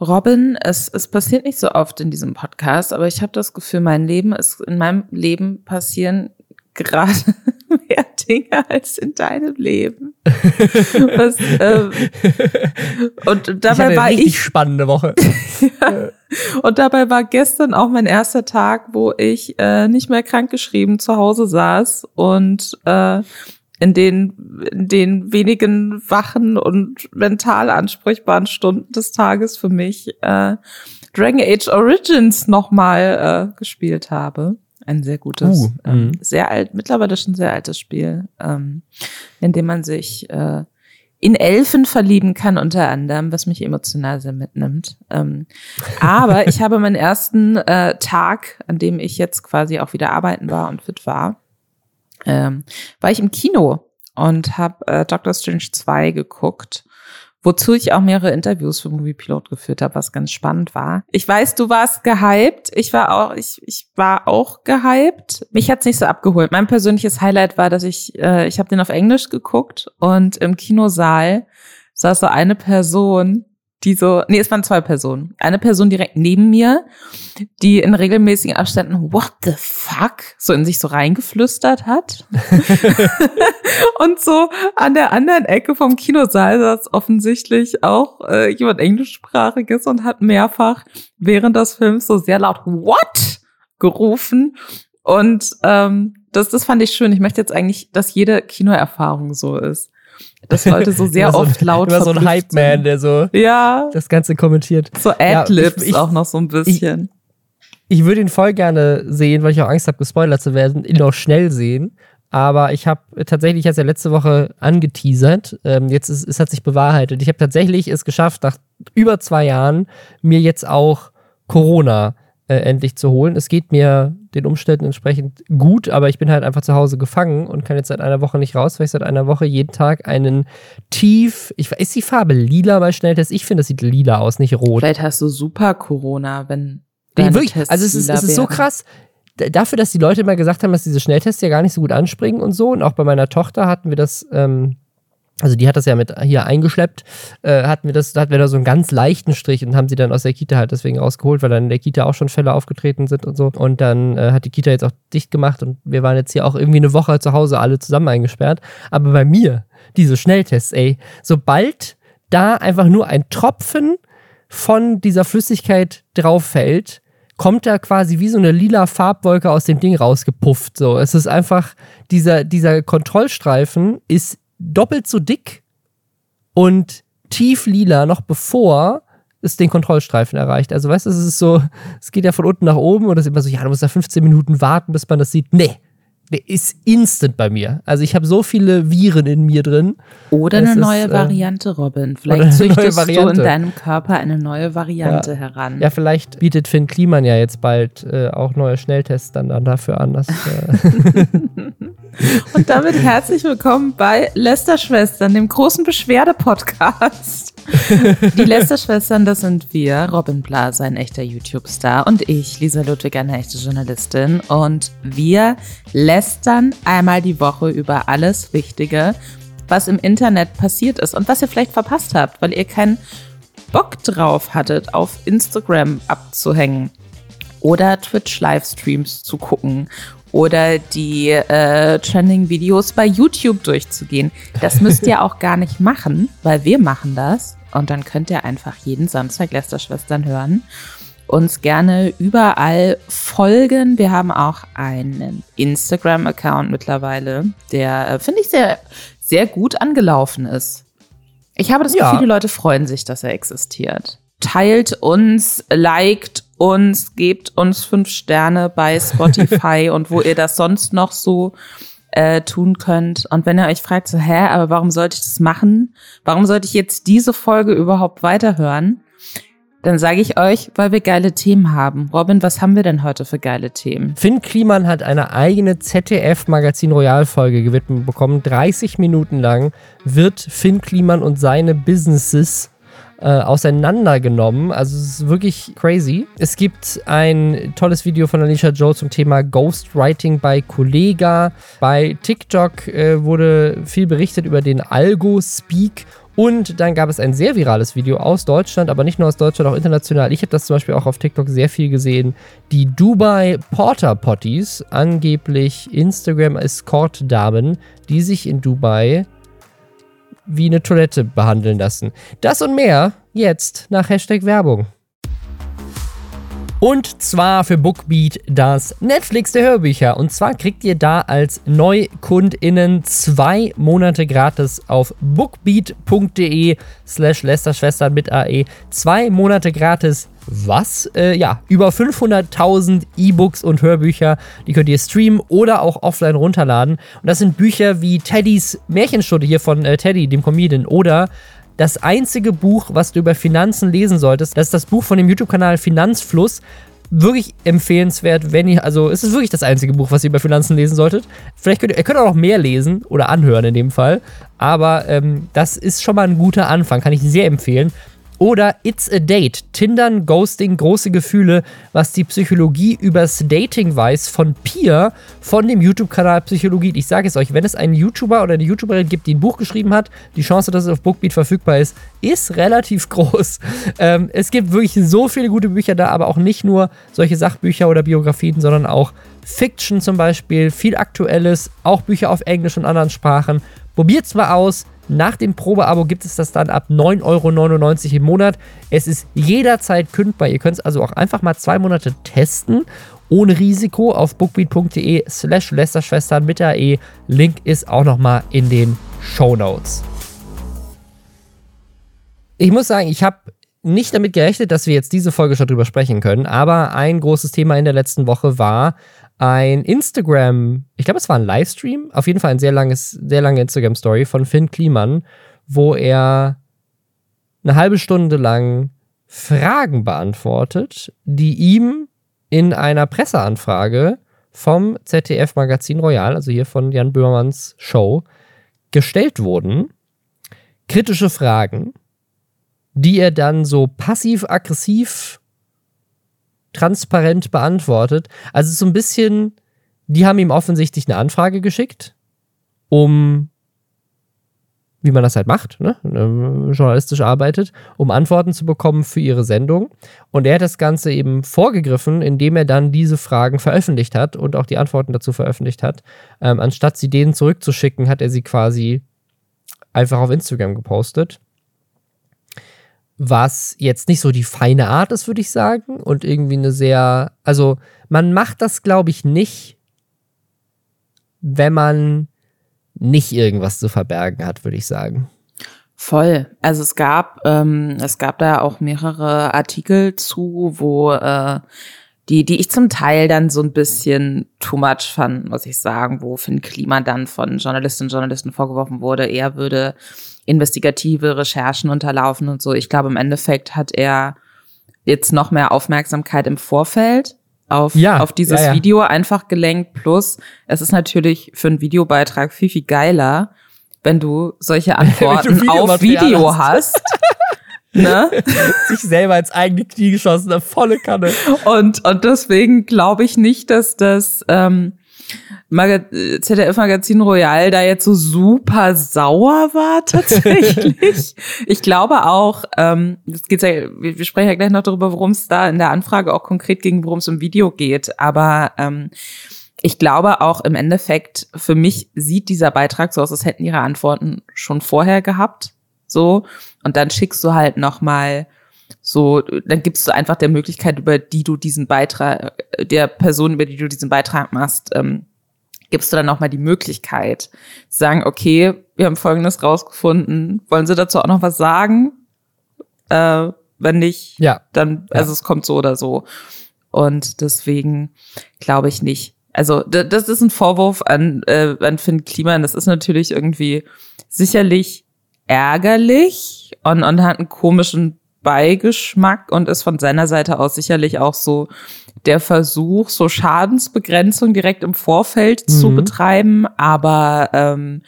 Robin, es, es passiert nicht so oft in diesem Podcast, aber ich habe das Gefühl, mein Leben ist, in meinem Leben passieren gerade mehr Dinge als in deinem Leben. Was, ähm, und dabei ich war eine ich spannende Woche. ja. Und dabei war gestern auch mein erster Tag, wo ich äh, nicht mehr krankgeschrieben zu Hause saß und äh, in den, in den wenigen wachen und mental ansprechbaren Stunden des Tages für mich äh, Dragon Age Origins nochmal äh, gespielt habe. Ein sehr gutes, Uh, ähm, mhm. sehr alt, mittlerweile schon sehr altes Spiel, ähm, in dem man sich äh, in Elfen verlieben kann, unter anderem, was mich emotional sehr mitnimmt. Ähm, aber ich habe meinen ersten äh, Tag, an dem ich jetzt quasi auch wieder arbeiten war und fit war, ähm, war ich im Kino und habe äh, Doctor Strange 2 geguckt, wozu ich auch mehrere Interviews für Movie Pilot geführt habe, was ganz spannend war. Ich weiß, du warst gehypt. Ich war auch, ich, ich war auch gehypt. Mich hat's nicht so abgeholt. Mein persönliches Highlight war, dass ich, äh, ich habe den auf Englisch geguckt und im Kinosaal saß so eine Person, die so, nee, es waren zwei Personen. Eine Person direkt neben mir, die in regelmäßigen Abständen What the fuck so in sich so reingeflüstert hat. und so an der anderen Ecke vom Kinosaal saß offensichtlich auch äh, jemand englischsprachiges und hat mehrfach während des Films so sehr laut What gerufen. Und ähm, das, das fand ich schön. Ich möchte jetzt eigentlich, dass jede Kinoerfahrung so ist. Das Leute so sehr Immer oft so, laut Immer so ein Hype-Man, der so Ja, das Ganze kommentiert. so Ja, Adlibs ich- ich- auch noch so ein bisschen. Ich würde ihn voll gerne sehen, weil ich auch Angst habe, gespoilert zu werden, ihn auch schnell sehen. Aber ich habe tatsächlich, ich hatte es ja letzte Woche angeteasert, ähm, jetzt ist, es hat sich bewahrheitet. Ich habe tatsächlich es geschafft, nach über zwei Jahren mir jetzt auch Corona äh, endlich zu holen. Es geht mir den Umständen entsprechend gut, aber ich bin halt einfach zu Hause gefangen und kann jetzt seit einer Woche nicht raus, weil ich seit einer Woche jeden Tag einen tief, ich, ist die Farbe lila bei Schnelltest? Ich finde, das sieht lila aus, nicht rot. Vielleicht hast du super Corona, wenn Nee, wirklich. Tests Also es ist, es ist so krass. Dafür, dass die Leute immer gesagt haben, dass diese Schnelltests ja gar nicht so gut anspringen und so. Und auch bei meiner Tochter hatten wir das, ähm, also die hat das ja mit hier eingeschleppt, äh, hatten wir das, da hatten wir da so einen ganz leichten Strich und haben sie dann aus der Kita halt deswegen rausgeholt, weil dann in der Kita auch schon Fälle aufgetreten sind und so. Und dann äh, hat die Kita jetzt auch dicht gemacht und wir waren jetzt hier auch irgendwie eine Woche zu Hause alle zusammen eingesperrt. Aber bei mir, diese Schnelltests, ey, sobald da einfach nur ein Tropfen von dieser Flüssigkeit drauf fällt, kommt da quasi wie so eine lila Farbwolke aus dem Ding rausgepufft. So, es ist einfach, dieser, dieser Kontrollstreifen ist doppelt so dick und tief lila, noch bevor es den Kontrollstreifen erreicht. Also, weißt du, es ist so, es geht ja von unten nach oben und es ist immer so, ja, du musst da 15 Minuten warten, bis man das sieht. Nee. Der ist instant bei mir. Also ich habe so viele Viren in mir drin. Oder Es eine ist, neue äh, Variante, Robin. Vielleicht züchtest du Variante. in deinem Körper eine neue Variante heran. Ja, vielleicht bietet Finn Kliman ja jetzt bald äh, auch neue Schnelltests dann, dann dafür an. Dass, äh, Und damit herzlich willkommen bei Lester-Schwestern, dem großen Beschwerde-Podcast. Die Lester-Schwestern, das sind wir, Robin Blaser, ein echter YouTube-Star, und ich, Lisa Ludwig, eine echte Journalistin. Und wir lästern einmal die Woche über alles Wichtige, was im Internet passiert ist und was ihr vielleicht verpasst habt, weil ihr keinen Bock drauf hattet, auf Instagram abzuhängen oder Twitch-Livestreams zu gucken oder die äh, Trending-Videos bei YouTube durchzugehen. Das müsst ihr auch gar nicht machen, weil wir machen das. Und dann könnt ihr einfach jeden Samstag Lästerschwestern hören. Uns gerne überall folgen. Wir haben auch einen Instagram-Account mittlerweile, der, äh, finde ich, sehr, sehr gut angelaufen ist. Ich habe das Ja. Gefühl, die Leute freuen sich, dass er existiert. Teilt uns, liked uns, gebt uns fünf Sterne bei Spotify und wo ihr das sonst noch so äh, tun könnt. Und wenn ihr euch fragt, so, hä, aber warum sollte ich das machen? Warum sollte ich jetzt diese Folge überhaupt weiterhören? Dann sage ich euch, weil wir geile Themen haben. Robin, was haben wir denn heute für geile Themen? Finn Kliman hat eine eigene ZDF-Magazin Royal-Folge gewidmet bekommen. 30 Minuten lang wird Finn Kliman und seine Businesses äh, auseinandergenommen. Also es ist wirklich crazy. Es gibt ein tolles Video von Alicia Joe zum Thema Ghostwriting bei Kollega. Bei TikTok äh, wurde viel berichtet über den Algo-Speak Und dann gab es ein sehr virales Video aus Deutschland, aber nicht nur aus Deutschland, auch international. Ich habe das zum Beispiel auch auf TikTok sehr viel gesehen. Die Dubai Porter Potties, angeblich Instagram Escort-Damen, die sich in Dubai wie eine Toilette behandeln lassen. Das und mehr jetzt nach Hashtag Werbung. Und zwar für Bookbeat das Netflix der Hörbücher. Und zwar kriegt ihr da als NeukundInnen zwei Monate gratis auf bookbeat.de slash Lästerschwestern mit AE. Zwei Monate gratis was? Äh, ja, über 500.000 E-Books und Hörbücher, die könnt ihr streamen oder auch offline runterladen. Und das sind Bücher wie Teddys Märchenstunde hier von äh, Teddy, dem Comedian, oder das einzige Buch, was du über Finanzen lesen solltest. Das ist das Buch von dem YouTube-Kanal Finanzfluss. Wirklich empfehlenswert, wenn ihr, also es ist wirklich das einzige Buch, was ihr über Finanzen lesen solltet. Vielleicht könnt ihr, ihr könnt auch noch mehr lesen oder anhören in dem Fall. Aber ähm, das ist schon mal ein guter Anfang, kann ich sehr empfehlen. Oder It's a Date. Tindern, Ghosting, große Gefühle, was die Psychologie übers Dating weiß von Pia von dem YouTube-Kanal Psychologie. Ich sage es euch, wenn es einen YouTuber oder eine YouTuberin gibt, die ein Buch geschrieben hat, die Chance, dass es auf Bookbeat verfügbar ist, ist relativ groß. Ähm, es gibt wirklich so viele gute Bücher da, aber auch nicht nur solche Sachbücher oder Biografien, sondern auch Fiction zum Beispiel, viel Aktuelles, auch Bücher auf Englisch und anderen Sprachen. Probiert's mal aus. Nach dem Probeabo gibt es das dann ab 9,99 Euro im Monat. Es ist jederzeit kündbar. Ihr könnt es also auch einfach mal zwei Monate testen. Ohne Risiko auf bookbeat.de slash Lästerschwestern mit AE. Link ist auch nochmal in den Show Notes. Ich muss sagen, ich habe nicht damit gerechnet, dass wir jetzt diese Folge schon drüber sprechen können, aber ein großes Thema in der letzten Woche war ein Instagram, ich glaube, es war ein Livestream, auf jeden Fall ein sehr langes, sehr lange Instagram-Story von Finn Kliman, wo er eine halbe Stunde lang Fragen beantwortet, die ihm in einer Presseanfrage vom ZDF-Magazin Royal, also hier von Jan Böhmermanns Show, gestellt wurden. Kritische Fragen, die er dann so passiv-aggressiv transparent beantwortet. Also so ein bisschen, die haben ihm offensichtlich eine Anfrage geschickt, um, wie man das halt macht, ne? Ähm, journalistisch arbeitet, um Antworten zu bekommen für ihre Sendung. Und er hat das Ganze eben vorgegriffen, indem er dann diese Fragen veröffentlicht hat und auch die Antworten dazu veröffentlicht hat. Ähm, anstatt sie denen zurückzuschicken, hat er sie quasi einfach auf Instagram gepostet was jetzt nicht so die feine Art ist, würde ich sagen. Und irgendwie eine sehr, also man macht das, glaube ich, nicht, wenn man nicht irgendwas zu verbergen hat, würde ich sagen. Voll. Also es gab, ähm, es gab da auch mehrere Artikel zu, wo äh, die, die ich zum Teil dann so ein bisschen too much fand, muss ich sagen, wo Finn Klima dann von Journalistinnen und Journalisten vorgeworfen wurde, er würde investigative Recherchen unterlaufen und so. Ich glaube, im Endeffekt hat er jetzt noch mehr Aufmerksamkeit im Vorfeld auf, ja, auf dieses ja, ja. Video einfach gelenkt. Plus, es ist natürlich für einen Videobeitrag viel, viel geiler, wenn du solche Antworten du auf Video hast. ne? Sich selber ins eigene Knie geschossen, eine volle Kanne. Und, und deswegen glaube ich nicht, dass das ähm, ZDF-Magazin Royal da jetzt so super sauer war tatsächlich. ich glaube auch, ähm, das geht's ja, wir, wir sprechen ja gleich noch darüber, worum es da in der Anfrage auch konkret ging, worum es im Video geht. Aber ähm, ich glaube auch im Endeffekt, für mich sieht dieser Beitrag so aus, als hätten ihre Antworten schon vorher gehabt. So. Und dann schickst du halt nochmal so, dann gibst du einfach der Möglichkeit, über die du diesen Beitrag, der Person, über die du diesen Beitrag machst, ähm, gibst du dann nochmal die Möglichkeit zu sagen, okay, wir haben Folgendes rausgefunden, wollen Sie dazu auch noch was sagen? Äh, wenn nicht, ja. dann, also ja. es kommt so oder so. Und deswegen glaube ich nicht. Also das ist ein Vorwurf an, äh, an Finn Kliman. Das ist natürlich irgendwie sicherlich ärgerlich und, und hat einen komischen Beigeschmack und ist von seiner Seite aus sicherlich auch so der Versuch, so Schadensbegrenzung direkt im Vorfeld mhm. zu betreiben. Aber ähm,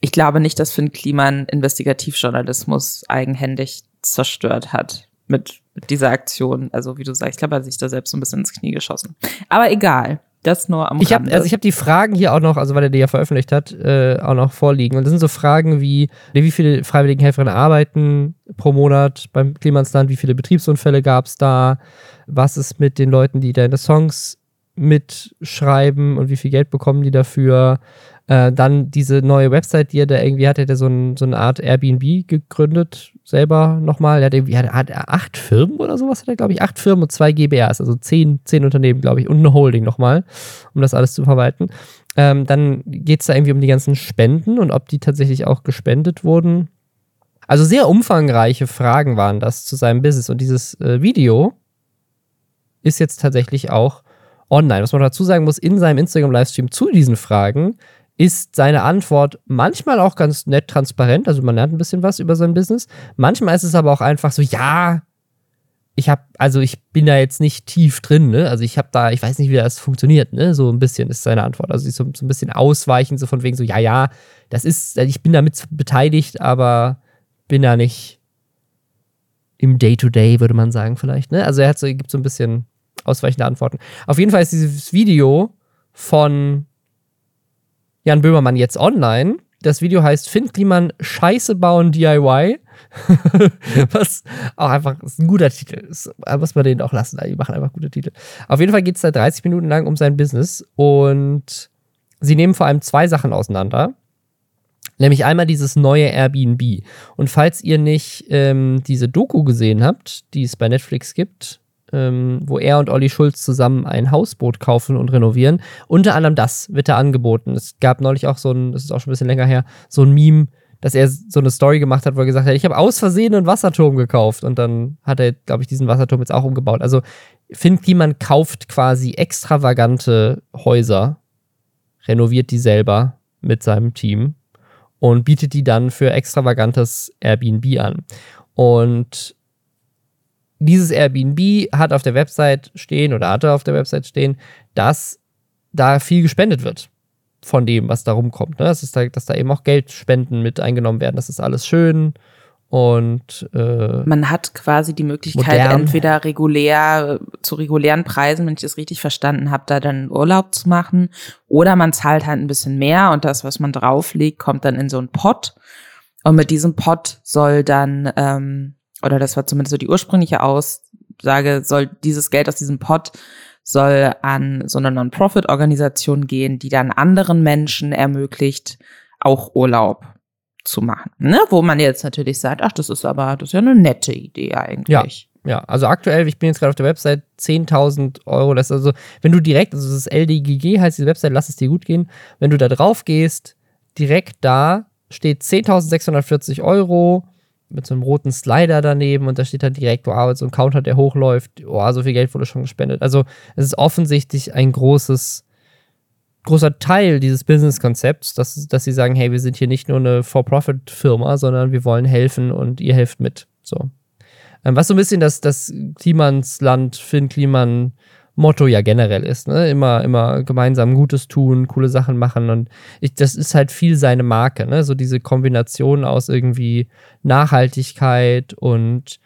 ich glaube nicht, dass Finn Kliman Investigativjournalismus eigenhändig zerstört hat mit, mit dieser Aktion. Also wie du sagst, ich glaube, er hat sich da selbst so ein bisschen ins Knie geschossen. Aber egal. Das nur am ich hab, Also ich habe die Fragen hier auch noch, also weil er die ja veröffentlicht hat, äh, auch noch vorliegen. Und das sind so Fragen wie, wie viele Freiwilligenhelferinnen arbeiten pro Monat beim Klimansland, wie viele Betriebsunfälle gab es da, was ist mit den Leuten, die deine Songs mitschreiben und wie viel Geld bekommen die dafür. Äh, dann diese neue Website, die er da irgendwie hat, hat er so, ein, so eine Art Airbnb gegründet, selber nochmal. Er hat irgendwie hat, hat acht Firmen oder sowas, hat er, glaube ich, acht Firmen und zwei GBRs, also zehn, zehn Unternehmen, glaube ich, und eine Holding nochmal, um das alles zu verwalten. Ähm, dann geht es da irgendwie um die ganzen Spenden und ob die tatsächlich auch gespendet wurden. Also sehr umfangreiche Fragen waren das zu seinem Business und dieses äh, Video ist jetzt tatsächlich auch online. Was man dazu sagen muss, in seinem Instagram-Livestream zu diesen Fragen ist seine Antwort manchmal auch ganz nett transparent, also man lernt ein bisschen was über sein Business. Manchmal ist es aber auch einfach so, ja, ich habe, also ich bin da jetzt nicht tief drin, ne? Also ich habe da, ich weiß nicht, wie das funktioniert, ne? So ein bisschen ist seine Antwort. Also so, so ein bisschen ausweichend, so von wegen so, ja, ja, das ist, ich bin damit beteiligt, aber bin da nicht im Day-to-Day, -Day, würde man sagen, vielleicht, ne? Also er hat so, gibt so ein bisschen ausweichende Antworten. Auf jeden Fall ist dieses Video von Jan Böhmermann jetzt online. Das Video heißt Finn Kliman Scheiße bauen DIY. Was auch einfach ist ein guter Titel ist. Muss man den auch lassen. Die machen einfach gute Titel. Auf jeden Fall geht es da 30 Minuten lang um sein Business und sie nehmen vor allem zwei Sachen auseinander. Nämlich einmal dieses neue Airbnb. Und falls ihr nicht ähm, diese Doku gesehen habt, die es bei Netflix gibt, ähm, wo er und Olli Schulz zusammen ein Hausboot kaufen und renovieren. Unter anderem das wird da angeboten. Es gab neulich auch so ein, das ist auch schon ein bisschen länger her, so ein Meme, dass er so eine Story gemacht hat, wo er gesagt hat, ich habe aus Versehen einen Wasserturm gekauft und dann hat er, glaube ich, diesen Wasserturm jetzt auch umgebaut. Also Finn Kliman kauft quasi extravagante Häuser, renoviert die selber mit seinem Team und bietet die dann für extravagantes Airbnb an. Und dieses Airbnb hat auf der Website stehen oder hatte auf der Website stehen, dass da viel gespendet wird von dem, was da rumkommt. Ne? Das ist da, dass da eben auch Geldspenden mit eingenommen werden. Das ist alles schön und äh, man hat quasi die Möglichkeit, modern. entweder regulär zu regulären Preisen, wenn ich das richtig verstanden habe, da dann Urlaub zu machen, oder man zahlt halt ein bisschen mehr und das, was man drauflegt, kommt dann in so einen Pot. Und mit diesem Pot soll dann ähm, oder das war zumindest so die ursprüngliche Aussage, soll dieses Geld aus diesem Pot soll an so eine Non-Profit-Organisation gehen, die dann anderen Menschen ermöglicht, auch Urlaub zu machen. Ne? Wo man jetzt natürlich sagt, ach, das ist aber, das ist ja eine nette Idee eigentlich. Ja, ja. also aktuell, ich bin jetzt gerade auf der Website, 10.000 Euro, das ist also, wenn du direkt, also das LDGG, heißt die Website, lass es dir gut gehen, wenn du da drauf gehst, direkt da steht 10.640 Euro, mit so einem roten Slider daneben und da steht dann direkt, wow, so ein Counter, der hochläuft, wow, so viel Geld wurde schon gespendet. Also es ist offensichtlich ein großes, großer Teil dieses Business-Konzepts, dass, dass sie sagen, hey, wir sind hier nicht nur eine For-Profit-Firma, sondern wir wollen helfen und ihr helft mit. So. Ähm, was so ein bisschen das, das Klimansland, Finn Kliman Motto ja generell ist. Ne? Immer, immer gemeinsam Gutes tun, coole Sachen machen. Und ich, das ist halt viel seine Marke. Ne? So diese Kombination aus irgendwie Nachhaltigkeit und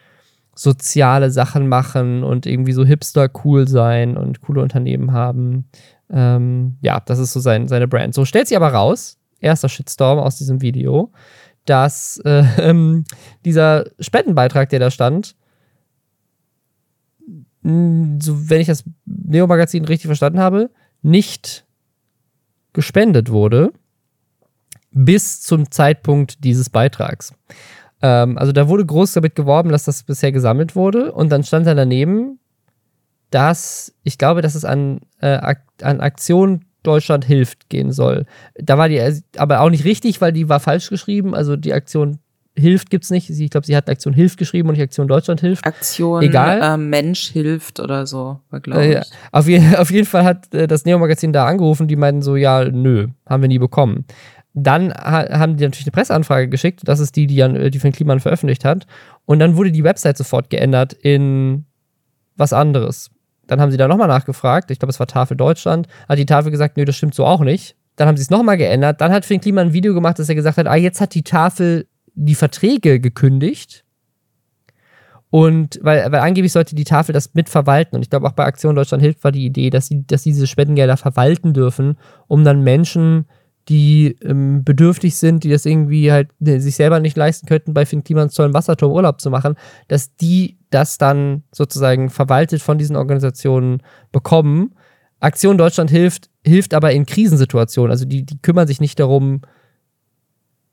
soziale Sachen machen und irgendwie so hipster cool sein und coole Unternehmen haben. Ähm, ja, das ist so sein, seine Brand. So stellt sie aber raus, erster Shitstorm aus diesem Video, dass äh, dieser Spendenbeitrag, der da stand, so, wenn ich das Neo-Magazin richtig verstanden habe, nicht gespendet wurde bis zum Zeitpunkt dieses Beitrags. Ähm, also da wurde groß damit geworben, dass das bisher gesammelt wurde und dann stand da daneben, dass ich glaube, dass es an, äh, an Aktion Deutschland hilft gehen soll. Da war die äh, aber auch nicht richtig, weil die war falsch geschrieben. Also die Aktion hilft gibt's nicht. Ich glaube, sie hat Aktion hilft geschrieben und nicht Aktion Deutschland hilft. Aktion Egal. Äh, Mensch hilft oder so, glaube ich. Äh, auf, je, auf, jeden Fall hat äh, das Neo-Magazin da angerufen, die meinten so, ja, nö, haben wir nie bekommen. Dann ha haben die natürlich eine Presseanfrage geschickt, das ist die, die, Jan, äh, die von Kliman veröffentlicht hat. Und dann wurde die Website sofort geändert in was anderes. Dann haben sie da nochmal nachgefragt, ich glaube, es war Tafel Deutschland, hat die Tafel gesagt, nö, das stimmt so auch nicht. Dann haben sie es nochmal geändert. Dann hat Finn Kliman ein Video gemacht, dass er gesagt hat, ah, jetzt hat die Tafel die Verträge gekündigt Und weil, weil angeblich sollte die Tafel das mitverwalten. Und ich glaube, auch bei Aktion Deutschland hilft war die Idee, dass sie, dass sie diese Spendengelder verwalten dürfen, um dann Menschen, die ähm, bedürftig sind, die das irgendwie halt ne, sich selber nicht leisten könnten, bei Finn Kliman tollen Wasserturm Urlaub zu machen, dass die das dann sozusagen verwaltet von diesen Organisationen bekommen. Aktion Deutschland hilft, hilft aber in Krisensituationen. Also die, die kümmern sich nicht darum,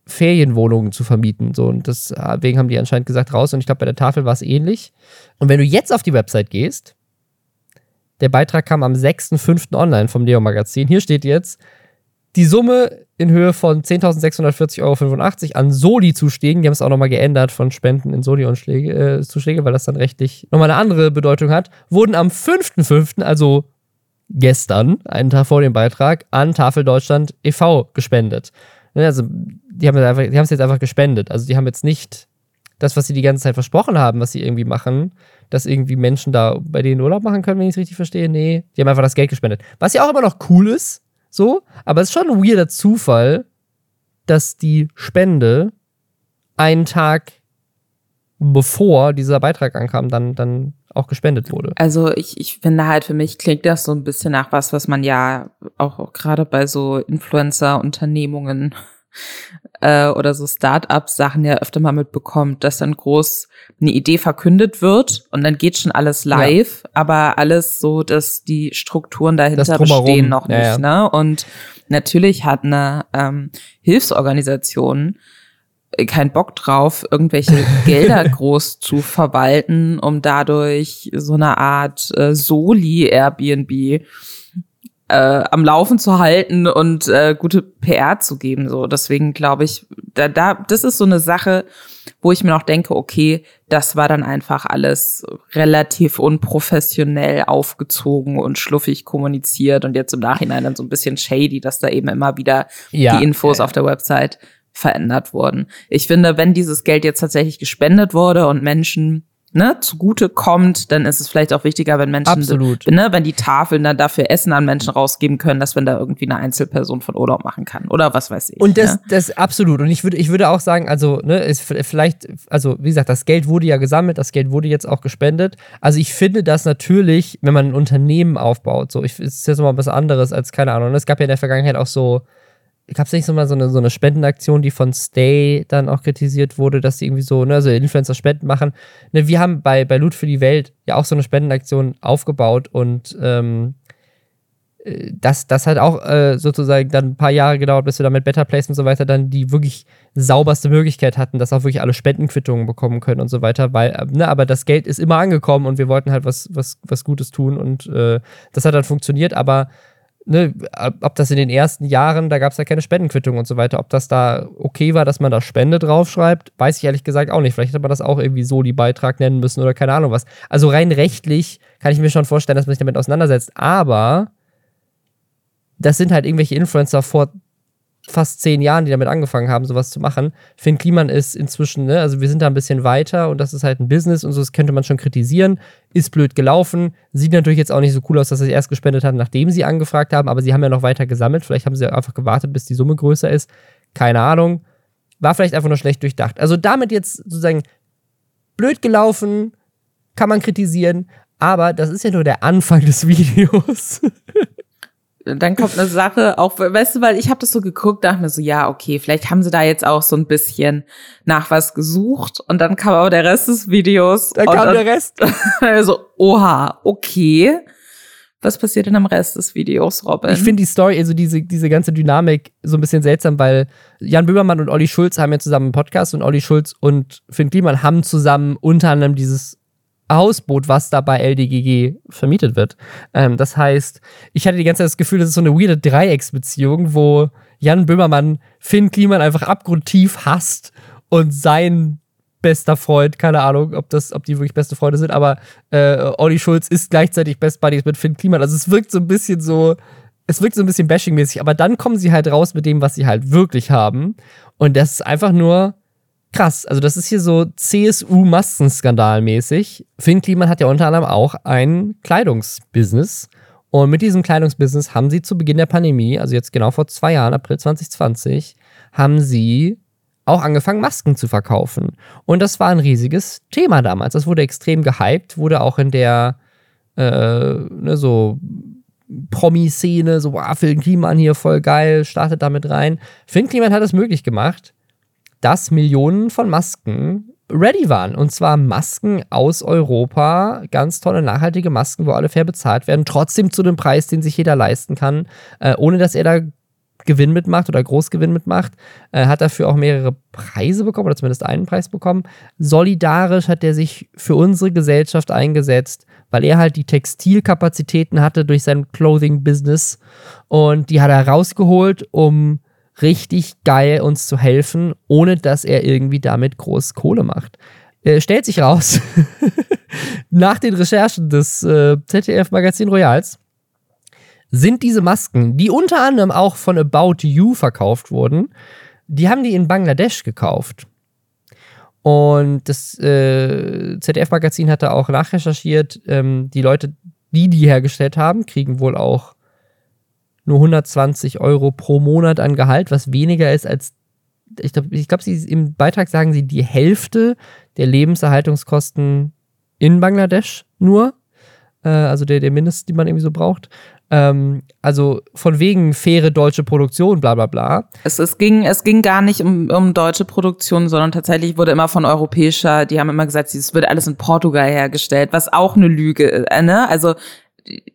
Ferienwohnungen zu vermieten. So, und deswegen haben die anscheinend gesagt, raus. Und ich glaube, bei der Tafel war es ähnlich. Und wenn du jetzt auf die Website gehst, der Beitrag kam am 6.5. online vom Neo-Magazin. Hier steht jetzt, die Summe in Höhe von 10.640,85 Euro an Soli-Zuschlägen, die haben es auch nochmal geändert von Spenden in Soli-Zuschläge, äh, weil das dann rechtlich nochmal eine andere Bedeutung hat, wurden am 5.5., also gestern, einen Tag vor dem Beitrag, an Tafel Deutschland e.V. gespendet. Ne, also, die haben es jetzt einfach gespendet. Also, die haben jetzt nicht das, was sie die ganze Zeit versprochen haben, was sie irgendwie machen, dass irgendwie Menschen da bei denen Urlaub machen können, wenn ich es richtig verstehe. Nee, die haben einfach das Geld gespendet. Was ja auch immer noch cool ist, so, aber es ist schon ein weirder Zufall, dass die Spende einen Tag bevor dieser Beitrag ankam, dann, dann auch gespendet wurde. Also ich, ich finde halt, für mich klingt das so ein bisschen nach was, was man ja auch, auch gerade bei so Influencer-Unternehmungen äh, oder so Start-up-Sachen ja öfter mal mitbekommt, dass dann groß eine Idee verkündet wird und dann geht schon alles live, ja. aber alles so, dass die Strukturen dahinter bestehen noch nicht. Ja, Ne? Und natürlich hat eine ähm, Hilfsorganisation keinen Bock drauf, irgendwelche Gelder groß zu verwalten, um dadurch so eine Art äh, Soli-Airbnb äh, am Laufen zu halten und äh, gute PR zu geben. So, deswegen glaube ich, da, da, das ist so eine Sache, wo ich mir noch denke, okay, das war dann einfach alles relativ unprofessionell aufgezogen und schluffig kommuniziert und jetzt im Nachhinein dann so ein bisschen shady, dass da eben immer wieder ja, die Infos ja. auf der Website verändert wurden. Ich finde, wenn dieses Geld jetzt tatsächlich gespendet wurde und Menschen ne, zugute kommt, dann ist es vielleicht auch wichtiger, wenn Menschen, absolut. ne, wenn die Tafeln dann dafür Essen an Menschen rausgeben können, dass wenn da irgendwie eine Einzelperson von Urlaub machen kann oder was weiß ich. Und das, ne? das absolut. Und ich würde, ich würde auch sagen, also, ne, ist vielleicht, also wie gesagt, das Geld wurde ja gesammelt, das Geld wurde jetzt auch gespendet. Also ich finde das natürlich, wenn man ein Unternehmen aufbaut, so, ich, ist jetzt mal was anderes als keine Ahnung. Es gab ja in der Vergangenheit auch so gab es nicht so mal so eine, so eine Spendenaktion, die von Stay dann auch kritisiert wurde, dass sie irgendwie so, ne, also Influencer Spenden machen. Ne, wir haben bei, bei Loot für die Welt ja auch so eine Spendenaktion aufgebaut und ähm, äh, das, das hat auch äh, sozusagen dann ein paar Jahre gedauert, bis wir da mit Better Place und so weiter dann die wirklich sauberste Möglichkeit hatten, dass auch wirklich alle Spendenquittungen bekommen können und so weiter, weil, äh, ne, aber das Geld ist immer angekommen und wir wollten halt was, was, was Gutes tun und äh, das hat dann funktioniert, aber ne, ob das in den ersten Jahren, da gab es ja keine Spendenquittung und so weiter, ob das da okay war, dass man da Spende draufschreibt, weiß ich ehrlich gesagt auch nicht. Vielleicht hätte man das auch irgendwie so die Beitrag nennen müssen oder keine Ahnung was. Also rein rechtlich kann ich mir schon vorstellen, dass man sich damit auseinandersetzt, aber das sind halt irgendwelche Influencer vor fast zehn Jahren, die damit angefangen haben, sowas zu machen. Finn Kliman ist inzwischen, ne, also wir sind da ein bisschen weiter und das ist halt ein Business und so, das könnte man schon kritisieren. Ist blöd gelaufen. Sieht natürlich jetzt auch nicht so cool aus, dass sie erst gespendet haben, nachdem sie angefragt haben, aber sie haben ja noch weiter gesammelt. Vielleicht haben sie einfach gewartet, bis die Summe größer ist. Keine Ahnung. War vielleicht einfach nur schlecht durchdacht. Also damit jetzt sozusagen blöd gelaufen, kann man kritisieren, aber das ist ja nur der Anfang des Videos. Dann kommt eine Sache, auch, weißt du, weil ich habe das so geguckt, dachte mir so, ja, okay, vielleicht haben sie da jetzt auch so ein bisschen nach was gesucht und dann kam aber der Rest des Videos. Dann kam der Rest. so, oha, okay. Was passiert denn am Rest des Videos, Robin? Ich finde die Story, also diese, diese ganze Dynamik so ein bisschen seltsam, weil Jan Böhmermann und Olli Schulz haben ja zusammen einen Podcast und Olli Schulz und Finn Kliman haben zusammen unter anderem dieses Hausboot, was da bei LDGG vermietet wird. Ähm, das heißt, ich hatte die ganze Zeit das Gefühl, das ist so eine weirde Dreiecksbeziehung, wo Jan Böhmermann Finn Kliman einfach abgrundtief hasst und sein bester Freund, keine Ahnung, ob das, ob die wirklich beste Freunde sind, aber äh, Olli Schulz ist gleichzeitig Best Buddies mit Finn Kliman. Also es wirkt so ein bisschen so, es wirkt so ein bisschen bashing-mäßig, aber dann kommen sie halt raus mit dem, was sie halt wirklich haben. Und das ist einfach nur krass. Also, das ist hier so CSU-Maskenskandal-mäßig. Finn Kliman hat ja unter anderem auch ein Kleidungsbusiness. Und mit diesem Kleidungsbusiness haben sie zu Beginn der Pandemie, also jetzt genau vor zwei Jahren, April 2020, haben sie auch angefangen, Masken zu verkaufen. Und das war ein riesiges Thema damals. Das wurde extrem gehypt, wurde auch in der äh, ne, so Promi-Szene, so, ah, Finn Kliman hier voll geil, startet damit rein. Finn Kliman hat es möglich gemacht, dass Millionen von Masken ready waren. Und zwar Masken aus Europa, ganz tolle, nachhaltige Masken, wo alle fair bezahlt werden, trotzdem zu dem Preis, den sich jeder leisten kann, äh, ohne dass er da Gewinn mitmacht oder Großgewinn mitmacht, äh, hat dafür auch mehrere Preise bekommen oder zumindest einen Preis bekommen. Solidarisch hat er sich für unsere Gesellschaft eingesetzt, weil er halt die Textilkapazitäten hatte durch sein Clothing-Business und die hat er rausgeholt, um richtig geil uns zu helfen, ohne dass er irgendwie damit groß Kohle macht. Äh, stellt sich raus, nach den Recherchen des äh, ZDF-Magazin Royals, sind diese Masken, die unter anderem auch von About You verkauft wurden, die haben die in Bangladesch gekauft. Und das äh, ZDF-Magazin hatte auch nachrecherchiert, ähm, die Leute, die die hergestellt haben, kriegen wohl auch nur 120 Euro pro Monat an Gehalt, was weniger ist als, ich glaube, ich glaub, im Beitrag sagen sie die Hälfte der Lebenserhaltungskosten in Bangladesch nur. Äh, also der, der Mindest, die man irgendwie so braucht. Ähm, also von wegen faire deutsche Produktion, bla bla bla. Es, es, ging, es ging gar nicht um, um deutsche Produktion, sondern tatsächlich wurde immer von europäischer, die haben immer gesagt, es wird alles in Portugal hergestellt, was auch eine Lüge ist. Äh, ne? Also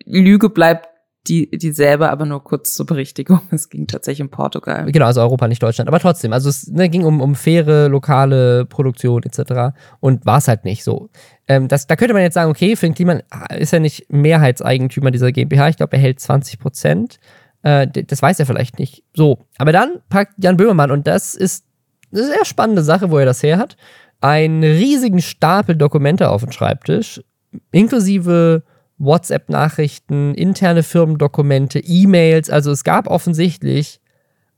Lüge bleibt die, dieselbe, aber nur kurz zur Berichtigung. Es ging tatsächlich um Portugal. Genau, also Europa, nicht Deutschland. Aber trotzdem, also es ne, ging um, um faire, lokale Produktion etc. Und war es halt nicht so. Ähm, das, da könnte man jetzt sagen, okay, Finn Kliman ist ja nicht Mehrheitseigentümer dieser GmbH. Ich glaube, er hält 20 Prozent. Äh, das weiß er vielleicht nicht. So, aber dann packt Jan Böhmermann, und das ist eine sehr spannende Sache, wo er das her hat, einen riesigen Stapel Dokumente auf den Schreibtisch, inklusive WhatsApp-Nachrichten, interne Firmendokumente, E-Mails. Also es gab offensichtlich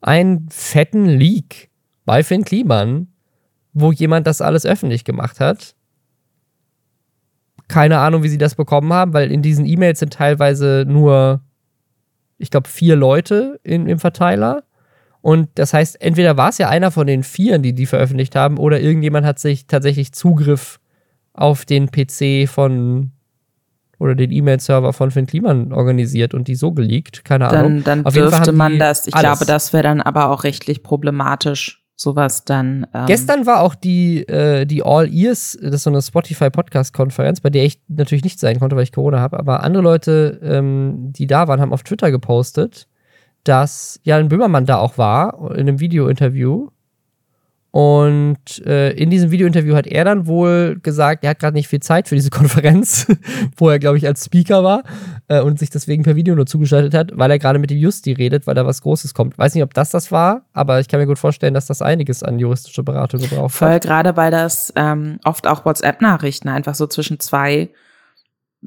einen fetten Leak bei Finn Kliman, wo jemand das alles öffentlich gemacht hat. Keine Ahnung, wie sie das bekommen haben, weil in diesen E-Mails sind teilweise nur, ich glaube, vier Leute in, im Verteiler. Und das heißt, entweder war es ja einer von den Vieren, die die veröffentlicht haben, oder irgendjemand hat sich tatsächlich Zugriff auf den PC von oder den E-Mail-Server von Finn Kliman organisiert und die so geleakt. Keine Ahnung. Dann Auf dürfte man das. Ich alles. glaube, das wäre dann aber auch rechtlich problematisch sowas dann. Ähm Gestern war auch die, äh, die All Ears, das ist so eine Spotify-Podcast-Konferenz, bei der ich natürlich nicht sein konnte, weil ich Corona habe, aber andere Leute, ähm, die da waren, haben auf Twitter gepostet, dass Jan Böhmermann da auch war, in einem Video-Interview und äh, in diesem Videointerview hat er dann wohl gesagt, er hat gerade nicht viel Zeit für diese Konferenz, wo er, glaube ich, als Speaker war äh, und sich deswegen per Video nur zugeschaltet hat, weil er gerade mit dem Justi redet, weil da was Großes kommt. Weiß nicht, ob das das war, aber ich kann mir gut vorstellen, dass das einiges an juristische Beratung gebraucht Voll, hat. gerade weil das ähm, oft auch WhatsApp-Nachrichten einfach so zwischen zwei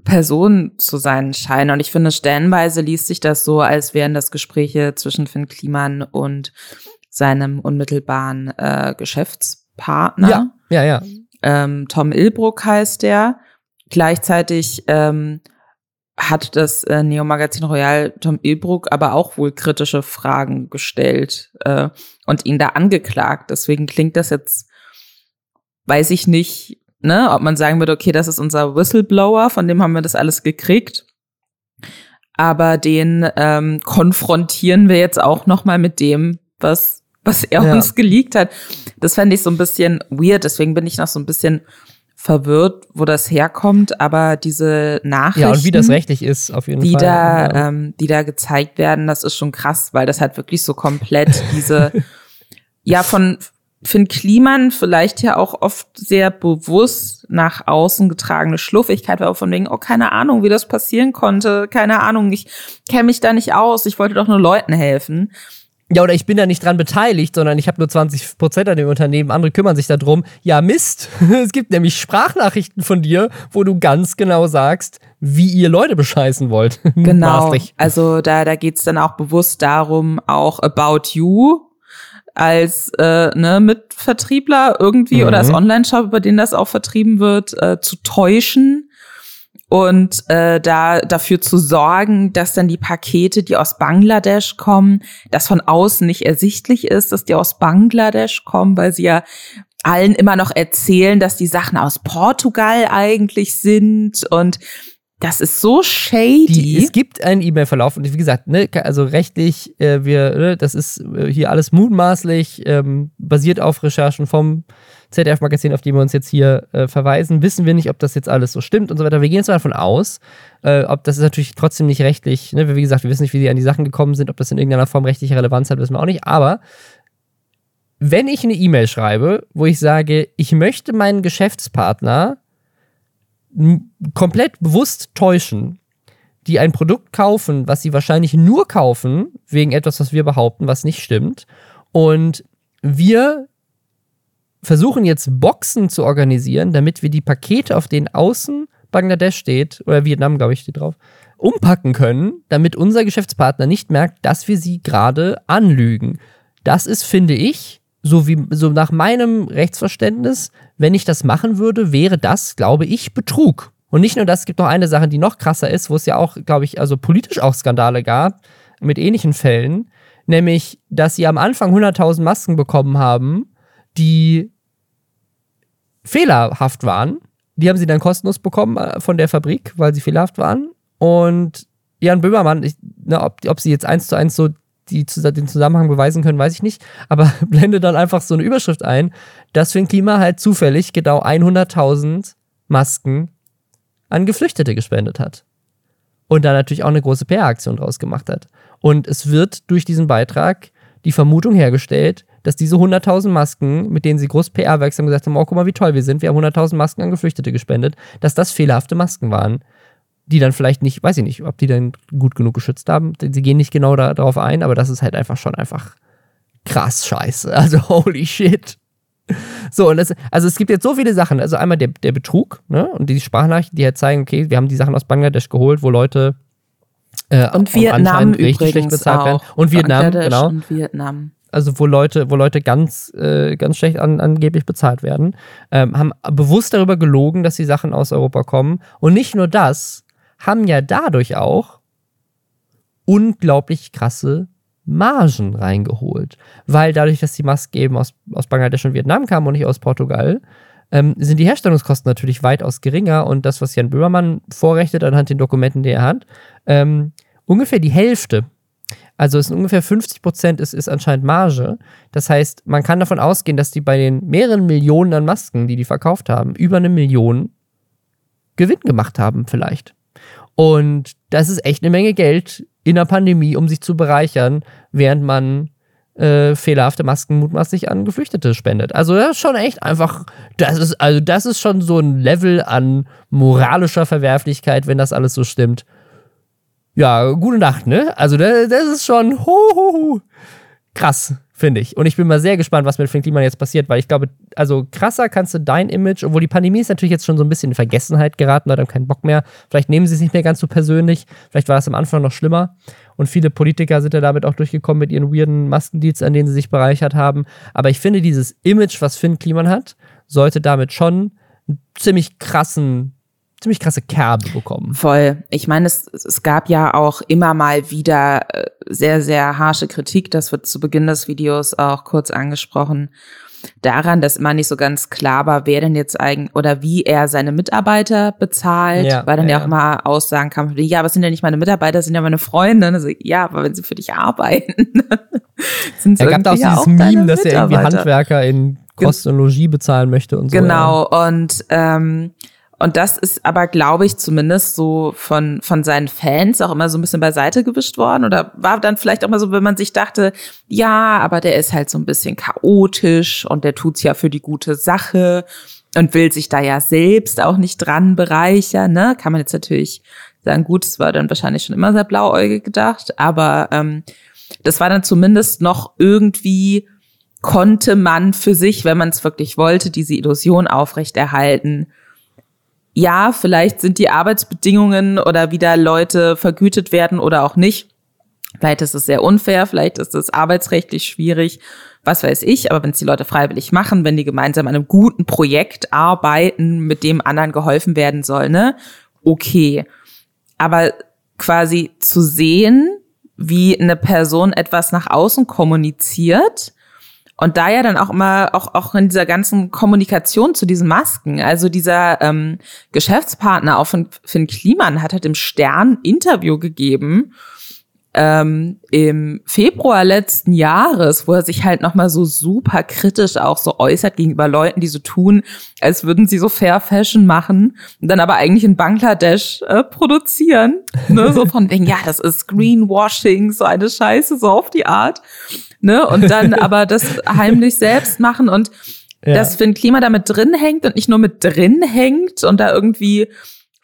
Personen zu sein scheinen. Und ich finde, stellenweise liest sich das so, als wären das Gespräche zwischen Finn Kliman und seinem unmittelbaren äh, Geschäftspartner. Ja, ja, ja. Ähm, Tom Ilbruck heißt der. Gleichzeitig ähm, hat das äh, Neo-Magazin Royal Tom Ilbruck aber auch wohl kritische Fragen gestellt äh, und ihn da angeklagt. Deswegen klingt das jetzt, weiß ich nicht, ne, ob man sagen würde, okay, das ist unser Whistleblower, von dem haben wir das alles gekriegt. Aber den ähm, konfrontieren wir jetzt auch noch mal mit dem, was was er ja. uns geleakt hat. Das fände ich so ein bisschen weird, deswegen bin ich noch so ein bisschen verwirrt, wo das herkommt, aber diese Nachrichten, ja, und wie das rechtlich ist, auf jeden die Fall. Da, ja. ähm, die da gezeigt werden, das ist schon krass, weil das halt wirklich so komplett diese, ja, von Finn Kliman vielleicht ja auch oft sehr bewusst nach außen getragene Schluffigkeit, weil auch von wegen, oh, keine Ahnung, wie das passieren konnte, keine Ahnung, ich kenne mich da nicht aus, ich wollte doch nur Leuten helfen. Ja, oder ich bin da nicht dran beteiligt, sondern ich habe nur 20 Prozent an dem Unternehmen. Andere kümmern sich darum. Ja, Mist. es gibt nämlich Sprachnachrichten von dir, wo du ganz genau sagst, wie ihr Leute bescheißen wollt. Genau. also da, da geht's dann auch bewusst darum, auch About You als äh, ne, Mitvertriebler irgendwie mhm. oder als Online-Shop, über den das auch vertrieben wird, äh, zu täuschen und äh, da dafür zu sorgen, dass dann die Pakete, die aus Bangladesch kommen, dass von außen nicht ersichtlich ist, dass die aus Bangladesch kommen, weil sie ja allen immer noch erzählen, dass die Sachen aus Portugal eigentlich sind und das ist so shady. Die, es gibt einen E-Mail-Verlauf und wie gesagt, ne, also rechtlich, äh, wir, ne, das ist äh, hier alles mutmaßlich, ähm, basiert auf Recherchen vom ZDF-Magazin, auf die wir uns jetzt hier äh, verweisen. Wissen wir nicht, ob das jetzt alles so stimmt und so weiter. Wir gehen jetzt mal davon aus, äh, ob das ist natürlich trotzdem nicht rechtlich, ne, wie gesagt, wir wissen nicht, wie sie an die Sachen gekommen sind, ob das in irgendeiner Form rechtliche Relevanz hat, wissen wir auch nicht. Aber wenn ich eine E-Mail schreibe, wo ich sage, ich möchte meinen Geschäftspartner komplett bewusst täuschen, die ein Produkt kaufen, was sie wahrscheinlich nur kaufen, wegen etwas, was wir behaupten, was nicht stimmt. Und wir versuchen jetzt Boxen zu organisieren, damit wir die Pakete, auf denen außen Bangladesch steht, oder Vietnam, glaube ich, steht drauf, umpacken können, damit unser Geschäftspartner nicht merkt, dass wir sie gerade anlügen. Das ist, finde ich, so wie so nach meinem Rechtsverständnis, wenn ich das machen würde, wäre das, glaube ich, Betrug. Und nicht nur das, es gibt noch eine Sache, die noch krasser ist, wo es ja auch, glaube ich, also politisch auch Skandale gab mit ähnlichen Fällen, nämlich, dass sie am Anfang 100.000 Masken bekommen haben, die fehlerhaft waren. Die haben sie dann kostenlos bekommen äh, von der Fabrik, weil sie fehlerhaft waren. Und Jan Böhmermann, ich, ne, ob, ob sie jetzt eins zu eins so die den Zusammenhang beweisen können, weiß ich nicht. Aber blende dann einfach so eine Überschrift ein, dass Finn Klima halt zufällig genau 100.000 Masken an Geflüchtete gespendet hat. Und da natürlich auch eine große PR-Aktion draus gemacht hat. Und es wird durch diesen Beitrag die Vermutung hergestellt, dass diese 100.000 Masken, mit denen sie groß PR-wirksam gesagt haben, oh, guck mal, wie toll wir sind, wir haben 100.000 Masken an Geflüchtete gespendet, dass das fehlerhafte Masken waren die dann vielleicht nicht, weiß ich nicht, ob die dann gut genug geschützt haben. Sie gehen nicht genau da, darauf ein, aber das ist halt einfach schon einfach krass scheiße. Also holy shit. So, und das, also es gibt jetzt so viele Sachen. Also einmal der, der Betrug, ne? Und die Sprachnachrichten, die halt zeigen, okay, wir haben die Sachen aus Bangladesch geholt, wo Leute äh, und Vietnam richtig schlecht bezahlt auch. werden. Und Vietnam, genau. Und Vietnam. Also wo Leute, wo Leute ganz, äh, ganz schlecht an, angeblich bezahlt werden, ähm, haben bewusst darüber gelogen, dass die Sachen aus Europa kommen. Und nicht nur das, haben ja dadurch auch unglaublich krasse Margen reingeholt. Weil dadurch, dass die Maske eben aus, aus Bangladesch und Vietnam kam und nicht aus Portugal, ähm, sind die Herstellungskosten natürlich weitaus geringer und das, was Jan Böhmermann vorrechnet anhand den Dokumenten, die er hat, ähm, ungefähr die Hälfte. Also es sind ungefähr 50 Prozent ist, ist anscheinend Marge. Das heißt, man kann davon ausgehen, dass die bei den mehreren Millionen an Masken, die die verkauft haben, über eine Million Gewinn gemacht haben vielleicht. Und das ist echt eine Menge Geld in der Pandemie, um sich zu bereichern, während man äh, fehlerhafte Masken mutmaßlich an Geflüchtete spendet. Also das ist schon echt einfach, das ist, also das ist schon so ein Level an moralischer Verwerflichkeit, wenn das alles so stimmt. Ja, gute Nacht, ne? Also das, das ist schon hu, hu, hu. krass finde ich. Und ich bin mal sehr gespannt, was mit Finn Kliman jetzt passiert, weil ich glaube, also krasser kannst du dein Image, obwohl die Pandemie ist natürlich jetzt schon so ein bisschen in Vergessenheit geraten, Leute haben keinen Bock mehr. Vielleicht nehmen sie es nicht mehr ganz so persönlich. Vielleicht war es am Anfang noch schlimmer. Und viele Politiker sind ja damit auch durchgekommen mit ihren weirden Maskendeals, an denen sie sich bereichert haben. Aber ich finde, dieses Image, was Finn Kliman hat, sollte damit schon einen ziemlich krassen ziemlich krasse Kerbe bekommen. Voll. Ich meine, es, es gab ja auch immer mal wieder äh, sehr, sehr harsche Kritik. Das wird zu Beginn des Videos auch kurz angesprochen. Daran, dass immer nicht so ganz klar war, wer denn jetzt eigentlich oder wie er seine Mitarbeiter bezahlt, ja, weil dann ja, ja auch mal Aussagen kam, ja, aber sind ja nicht meine Mitarbeiter, das sind ja meine Freunde. Also, ja, aber wenn sie für dich arbeiten, sind sie Er gab auch dieses Meme, dass er irgendwie Handwerker in Kost und Logis bezahlen möchte und so. Genau, ja. und ähm, und das ist aber, glaube ich, zumindest so von, von seinen Fans auch immer so ein bisschen beiseite gewischt worden. Oder war dann vielleicht auch mal so, wenn man sich dachte, ja, aber der ist halt so ein bisschen chaotisch und der tut's ja für die gute Sache und will sich da ja selbst auch nicht dran bereichern. Ne? Kann man jetzt natürlich sagen, gut, es war dann wahrscheinlich schon immer sehr blauäugig gedacht, aber ähm, das war dann zumindest noch irgendwie konnte man für sich, wenn man es wirklich wollte, diese Illusion aufrechterhalten, ja, vielleicht sind die Arbeitsbedingungen oder wie da Leute vergütet werden oder auch nicht. Vielleicht ist es sehr unfair, vielleicht ist es arbeitsrechtlich schwierig, was weiß ich, aber wenn es die Leute freiwillig machen, wenn die gemeinsam an einem guten Projekt arbeiten, mit dem anderen geholfen werden soll, ne? okay. Aber quasi zu sehen, wie eine Person etwas nach außen kommuniziert und da ja dann auch immer, auch, auch in dieser ganzen Kommunikation zu diesen Masken, also dieser ähm, Geschäftspartner auch von Finn Kliman hat halt im Stern Interview gegeben ähm, im Februar letzten Jahres, wo er sich halt nochmal so super kritisch auch so äußert gegenüber Leuten, die so tun, als würden sie so Fair Fashion machen und dann aber eigentlich in Bangladesch äh, produzieren. Ne? So von wegen, ja, das ist Greenwashing, so eine Scheiße, so auf die Art. Ne? Und dann aber das heimlich selbst machen und ja. dass Finn Klima damit drin hängt und nicht nur mit drin hängt und da irgendwie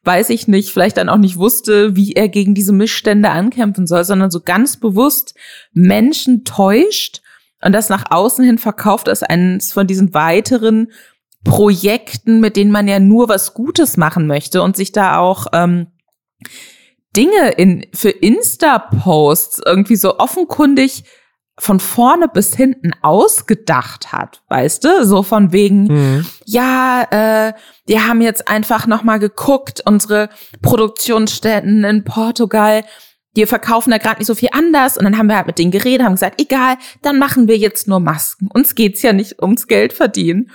weiß ich nicht, vielleicht dann auch nicht wusste, wie er gegen diese Missstände ankämpfen soll, sondern so ganz bewusst Menschen täuscht und das nach außen hin verkauft als eines von diesen weiteren Projekten, mit denen man ja nur was Gutes machen möchte und sich da auch ähm, Dinge in für Insta-Posts irgendwie so offenkundig von vorne bis hinten ausgedacht hat, weißt du? So von wegen, mhm. ja, äh, wir haben jetzt einfach nochmal geguckt, unsere Produktionsstätten in Portugal, die verkaufen da gerade nicht so viel anders. Und dann haben wir halt mit denen geredet, haben gesagt, egal, dann machen wir jetzt nur Masken. Uns geht's ja nicht ums Geld verdienen.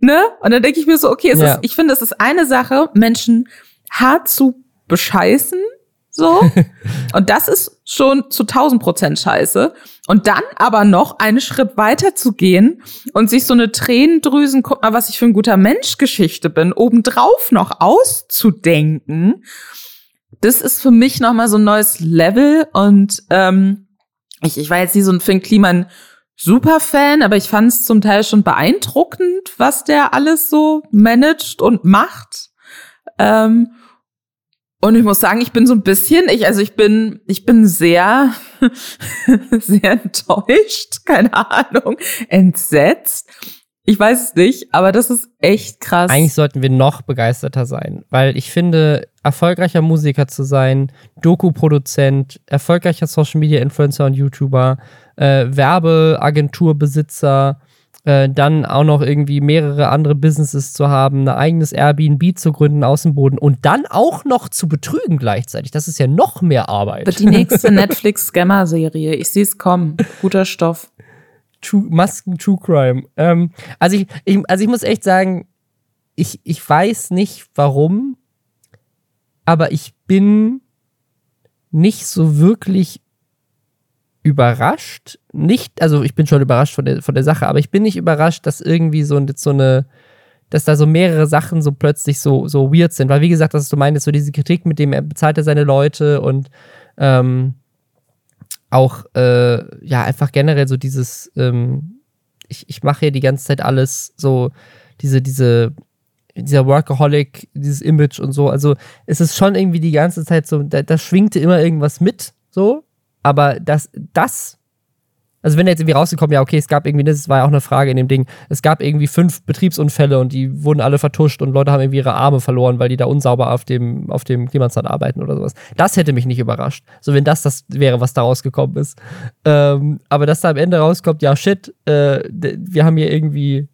Ne? Und dann denke ich mir so, okay, es ja. ist, ich finde, es ist eine Sache, Menschen hart zu bescheißen, so. Und das ist schon zu 1000 Prozent scheiße. Und dann aber noch einen Schritt weiter zu gehen und sich so eine Tränendrüsen, guck mal, was ich für ein guter Mensch Geschichte bin, obendrauf noch auszudenken. Das ist für mich nochmal so ein neues Level. Und ähm, ich, ich war jetzt nie so ein Finn Kliman Superfan, aber ich fand es zum Teil schon beeindruckend, was der alles so managt und macht. Ähm, und ich muss sagen, ich bin so ein bisschen, ich, also ich bin, ich bin sehr, sehr enttäuscht, keine Ahnung, entsetzt. Ich weiß es nicht, aber das ist echt krass. Eigentlich sollten wir noch begeisterter sein, weil ich finde, erfolgreicher Musiker zu sein, Doku-Produzent, erfolgreicher Social Media Influencer und YouTuber, äh, Werbeagenturbesitzer, äh, dann auch noch irgendwie mehrere andere Businesses zu haben, ein eigenes Airbnb zu gründen aus dem Boden und dann auch noch zu betrügen gleichzeitig. Das ist ja noch mehr Arbeit. Wird die nächste Netflix-Scammer-Serie. Ich sehe es kommen. Guter Stoff. True, Masken True Crime. Ähm, also, ich, ich, also ich muss echt sagen, ich, ich weiß nicht warum, aber ich bin nicht so wirklich überrascht. Nicht, also ich bin schon überrascht von der, von der Sache, aber ich bin nicht überrascht, dass irgendwie so, so eine, dass da so mehrere Sachen so plötzlich so, so weird sind. Weil, wie gesagt, das du meinst, so diese Kritik, mit dem er bezahlt er seine Leute und ähm, auch, äh, ja, einfach generell so dieses, ähm, ich, ich mache hier die ganze Zeit alles so, diese, diese, dieser Workaholic, dieses Image und so. Also es ist schon irgendwie die ganze Zeit so, da, da schwingte immer irgendwas mit, so. Aber das, das, also wenn jetzt irgendwie rausgekommen, ja, okay, es gab irgendwie, das war ja auch eine Frage in dem Ding, es gab irgendwie fünf Betriebsunfälle und die wurden alle vertuscht und Leute haben irgendwie ihre Arme verloren, weil die da unsauber auf dem, auf dem Klimasand arbeiten oder sowas. Das hätte mich nicht überrascht. So, wenn das das wäre, was da rausgekommen ist. Ähm, aber dass da am Ende rauskommt, ja, shit, äh, wir haben hier irgendwie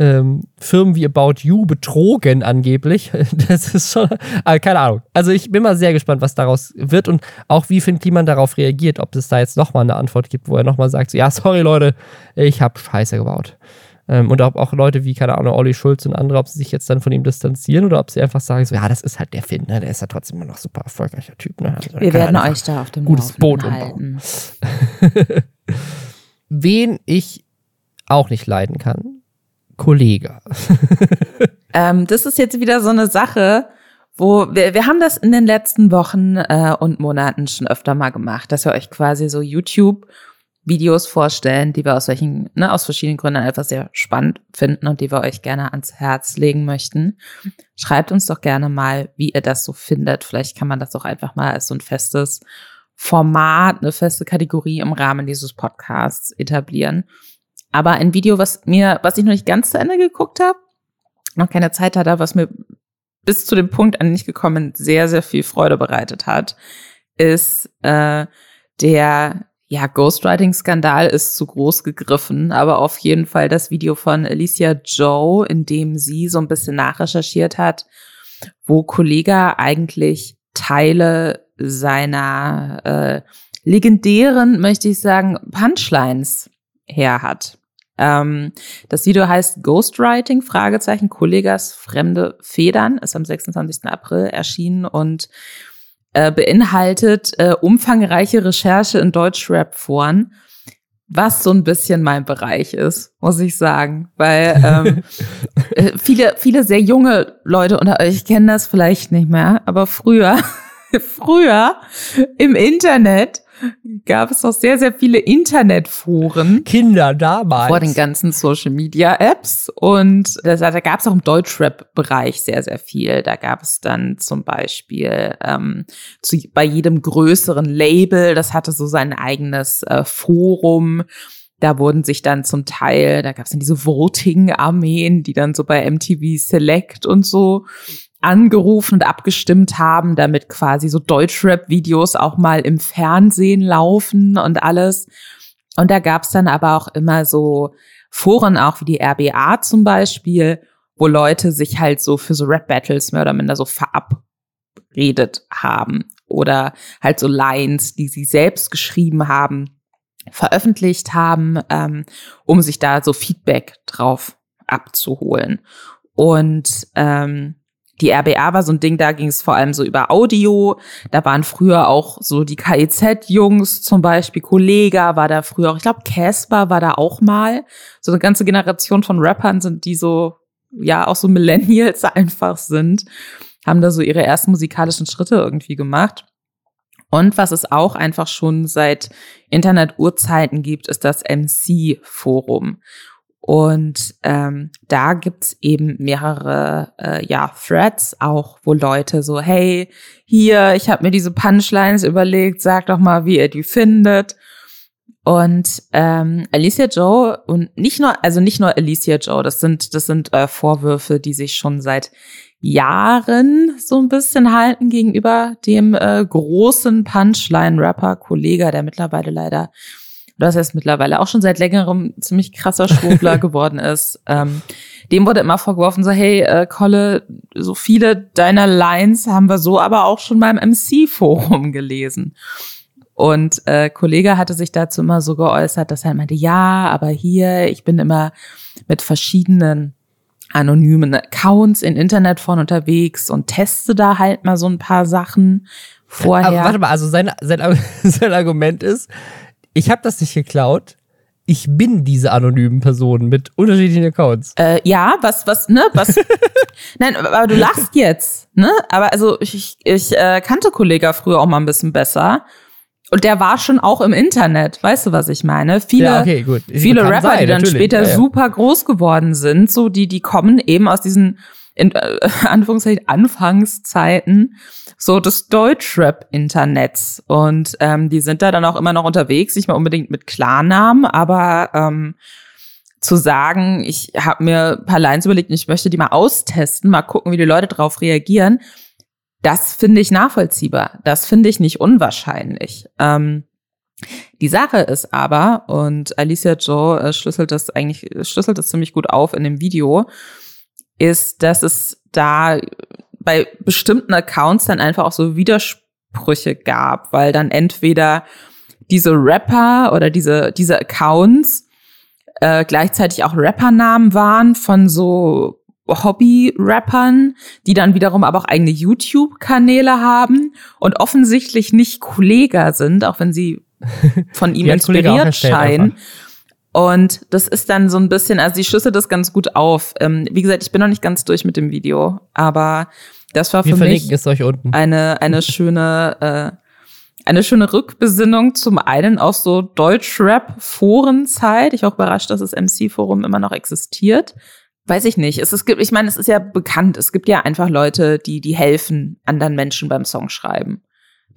ähm, Firmen wie About You betrogen angeblich. Das ist schon, äh, keine Ahnung. Also ich bin mal sehr gespannt, was daraus wird und auch wie Finn Kliman darauf reagiert, ob es da jetzt nochmal eine Antwort gibt, wo er nochmal sagt, so, ja, sorry Leute, ich habe Scheiße gebaut. Ähm, und ob auch Leute wie, keine Ahnung, Olli Schulz und andere, ob sie sich jetzt dann von ihm distanzieren oder ob sie einfach sagen, so, ja, das ist halt der Finn, ne? der ist ja trotzdem immer noch super erfolgreicher Typ. Ne? Also, Wir werden euch da auf dem gutes Boot halten. Wen ich auch nicht leiden kann, Kollege. ähm, das ist jetzt wieder so eine Sache, wo wir, wir haben das in den letzten Wochen äh, und Monaten schon öfter mal gemacht, dass wir euch quasi so YouTube Videos vorstellen, die wir aus welchen, ne, aus verschiedenen Gründen einfach sehr spannend finden und die wir euch gerne ans Herz legen möchten. Schreibt uns doch gerne mal, wie ihr das so findet. Vielleicht kann man das auch einfach mal als so ein festes Format, eine feste Kategorie im Rahmen dieses Podcasts etablieren. Aber ein Video, was mir, was ich noch nicht ganz zu Ende geguckt habe, noch keine Zeit hatte, was mir bis zu dem Punkt an nicht gekommen sehr, sehr viel Freude bereitet hat, ist äh, der ja, Ghostwriting-Skandal ist zu groß gegriffen, aber auf jeden Fall das Video von Alicia Joe, in dem sie so ein bisschen nachrecherchiert hat wo Kollega eigentlich Teile seiner äh, legendären, möchte ich sagen, Punchlines her hat. Ähm, das Video heißt Ghostwriting, Fragezeichen, Kollegas fremde Federn, ist am 26. April erschienen und äh, beinhaltet äh, umfangreiche Recherche in Deutschrap-Foren, was so ein bisschen mein Bereich ist, muss ich sagen. Weil ähm, äh, viele, viele sehr junge Leute unter euch kennen das vielleicht nicht mehr, aber früher, früher im Internet gab es noch sehr, sehr viele Internetforen. Kinder damals. Vor den ganzen Social Media Apps. Und da, da gab es auch im Deutschrap-Bereich sehr, sehr viel. Da gab es dann zum Beispiel ähm, zu, bei jedem größeren Label, das hatte so sein eigenes äh, Forum. Da wurden sich dann zum Teil, da gab es dann diese Voting-Armeen, die dann so bei MTV Select und so angerufen und abgestimmt haben, damit quasi so Deutschrap-Videos auch mal im Fernsehen laufen und alles. Und da gab's dann aber auch immer so Foren, auch wie die RBA zum Beispiel, wo Leute sich halt so für so Rap-Battles mehr oder minder so verabredet haben oder halt so Lines, die sie selbst geschrieben haben, veröffentlicht haben, ähm, um sich da so Feedback drauf abzuholen. Und ähm, die RBA war so ein Ding, da ging es vor allem so über Audio. Da waren früher auch so die KIZ-Jungs zum Beispiel, Kollega war da früher auch, ich glaube Casper war da auch mal. So eine ganze Generation von Rappern sind, die so, ja, auch so Millennials einfach sind, haben da so ihre ersten musikalischen Schritte irgendwie gemacht. Und was es auch einfach schon seit Internet-Urzeiten gibt, ist das MC-Forum. Und ähm, da gibt's eben mehrere äh, ja, Threads auch, wo Leute so, hey, hier, ich habe mir diese Punchlines überlegt, sag doch mal, wie ihr die findet. Und ähm, Alicia Joe und nicht nur, also nicht nur Alicia Joe, das sind, das sind äh, Vorwürfe, die sich schon seit Jahren so ein bisschen halten gegenüber dem äh, großen Punchline-Rapper Kollega, der mittlerweile leider das heißt mittlerweile auch schon seit längerem ziemlich krasser Schwurbler geworden ist. Ähm, dem wurde immer vorgeworfen, so, hey, äh, Kolle, so viele deiner Lines haben wir so aber auch schon beim MC-Forum gelesen. Und äh, Kollege hatte sich dazu immer so geäußert, dass er meinte, ja, aber hier, ich bin immer mit verschiedenen anonymen Accounts in Internetforen unterwegs und teste da halt mal so ein paar Sachen vorher. Aber warte mal, also sein, sein, sein Argument ist, ich habe das nicht geklaut. Ich bin diese anonymen Personen mit unterschiedlichen Accounts. Äh, ja, was, was, ne, was? Nein, aber du lachst jetzt, ne? Aber also ich, ich äh, kannte Kollega früher auch mal ein bisschen besser. Und der war schon auch im Internet, weißt du, was ich meine? Viele, ja, okay, viele Rapper, sein, die dann natürlich. später ja, ja. super groß geworden sind, so die, die kommen eben aus diesen in äh, Anführungszeichen Anfangszeiten so des Deutschrap-Internets. Und ähm, die sind da dann auch immer noch unterwegs, nicht mal unbedingt mit Klarnamen, aber ähm, zu sagen, ich habe mir ein paar Lines überlegt und ich möchte die mal austesten, mal gucken, wie die Leute drauf reagieren, das finde ich nachvollziehbar. Das finde ich nicht unwahrscheinlich. Ähm, die Sache ist aber, und Alicia Joe äh, schlüsselt das eigentlich, schlüsselt das ziemlich gut auf in dem Video, ist, dass es da bei bestimmten Accounts dann einfach auch so Widersprüche gab, weil dann entweder diese Rapper oder diese, diese Accounts äh, gleichzeitig auch Rappernamen waren von so Hobby-Rappern, die dann wiederum aber auch eigene YouTube-Kanäle haben und offensichtlich nicht Kollega sind, auch wenn sie von ihm inspiriert scheinen. Einfach. Und das ist dann so ein bisschen, also die schlüsselt das ganz gut auf. Ähm, wie gesagt, ich bin noch nicht ganz durch mit dem Video, aber das war für mich eine eine schöne äh, eine schöne Rückbesinnung zum einen auf so Deutschrap-Forenzeit. Ich auch überrascht, dass das MC-Forum immer noch existiert. Weiß ich nicht. Es, es gibt, ich meine, es ist ja bekannt. Es gibt ja einfach Leute, die die helfen anderen Menschen beim Songschreiben.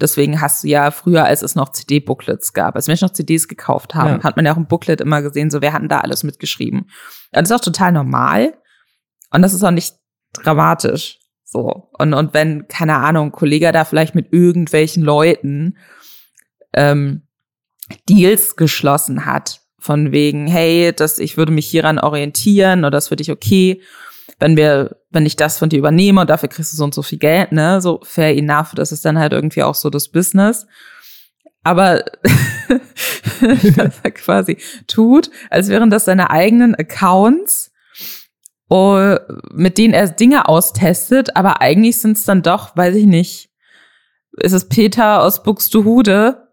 Deswegen hast du ja früher, als es noch CD-Booklets gab, als Menschen noch CDs gekauft haben, ja. hat man ja auch im Booklet immer gesehen, so wer hat denn da alles mitgeschrieben. Das ist auch total normal und das ist auch nicht dramatisch. So. Und, und wenn, keine Ahnung, ein Kollege da vielleicht mit irgendwelchen Leuten ähm, Deals geschlossen hat, von wegen, hey, das, ich würde mich hieran orientieren oder das für dich okay, wenn wir, wenn ich das von dir übernehme und dafür kriegst du so und so viel Geld, ne, so fair enough, das ist dann halt irgendwie auch so das Business. Aber was er quasi tut, als wären das seine eigenen Accounts, oh, mit denen er Dinge austestet, aber eigentlich sind es dann doch, weiß ich nicht, ist es Peter aus Buxtehude,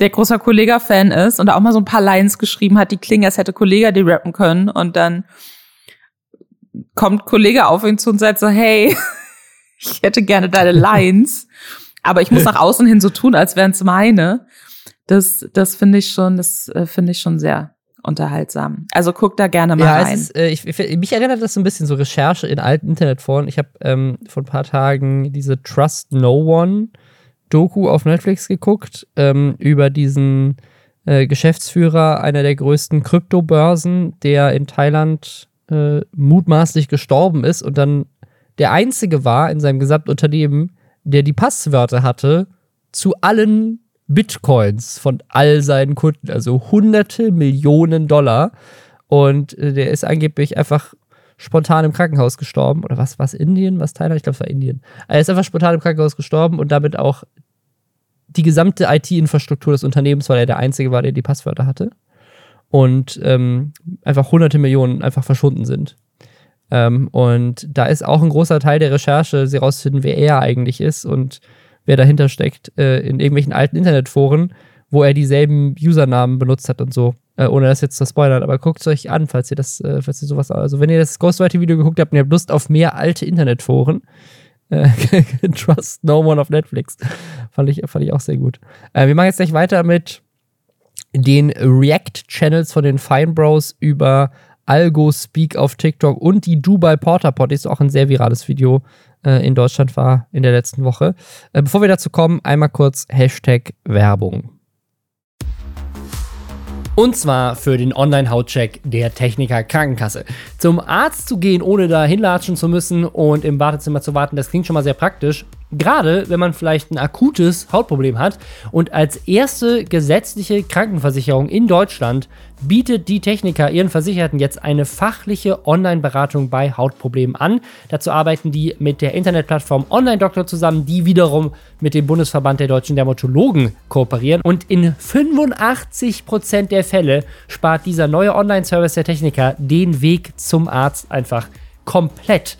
der großer Kollega-Fan ist und auch mal so ein paar Lines geschrieben hat, die klingen, als hätte Kollega die rappen können und dann kommt Kollege auf ihn zu und sagt so, hey, ich hätte gerne deine Lines, aber ich muss nach außen hin so tun, als wären es meine. Das, das finde ich schon, das äh, finde ich schon sehr unterhaltsam. Also guck da gerne mal ja, rein. Ist, äh, ich, mich erinnert das so ein bisschen so Recherche in alten Internetforen. Ich habe ähm, vor ein paar Tagen diese Trust No One Doku auf Netflix geguckt ähm, über diesen äh, Geschäftsführer einer der größten Kryptobörsen, der in Thailand äh, mutmaßlich gestorben ist und dann der einzige war in seinem gesamten Unternehmen, der die Passwörter hatte zu allen Bitcoins von all seinen Kunden, also hunderte Millionen Dollar. Und äh, der ist angeblich einfach spontan im Krankenhaus gestorben. Oder was? Was Indien? Was Thailand? Ich glaube, es war Indien. Er ist einfach spontan im Krankenhaus gestorben und damit auch die gesamte IT-Infrastruktur des Unternehmens, weil er der Einzige war, der die Passwörter hatte. Und ähm, einfach hunderte Millionen einfach verschwunden sind. Ähm, und da ist auch ein großer Teil der Recherche, sie rauszufinden, wer er eigentlich ist und wer dahinter steckt, äh, in irgendwelchen alten Internetforen, wo er dieselben Usernamen benutzt hat und so. Äh, ohne das jetzt zu spoilern, aber guckt es euch an, falls ihr das, äh, falls ihr sowas, also wenn ihr das Ghostwriter-Video geguckt habt und ihr habt Lust auf mehr alte Internetforen, äh, Trust No One auf Netflix. fand, ich, fand ich auch sehr gut. Äh, wir machen jetzt gleich weiter mit den React-Channels von den Fine Bros über Algo Speak auf TikTok und die Dubai Porter Pot ist auch ein sehr virales Video äh, in Deutschland war in der letzten Woche. Äh, bevor wir dazu kommen, einmal kurz Hashtag Werbung. Und zwar für den Online-Hautcheck der Techniker Krankenkasse. Zum Arzt zu gehen, ohne da hinlatschen zu müssen und im Wartezimmer zu warten, das klingt schon mal sehr praktisch. Gerade wenn man vielleicht ein akutes Hautproblem hat und als erste gesetzliche Krankenversicherung in Deutschland bietet die Techniker ihren Versicherten jetzt eine fachliche Online-Beratung bei Hautproblemen an. Dazu arbeiten die mit der Internetplattform Online Doctor zusammen, die wiederum mit dem Bundesverband der deutschen Dermatologen kooperieren. Und in 85% der Fälle spart dieser neue Online-Service der Techniker den Weg zum Arzt einfach komplett.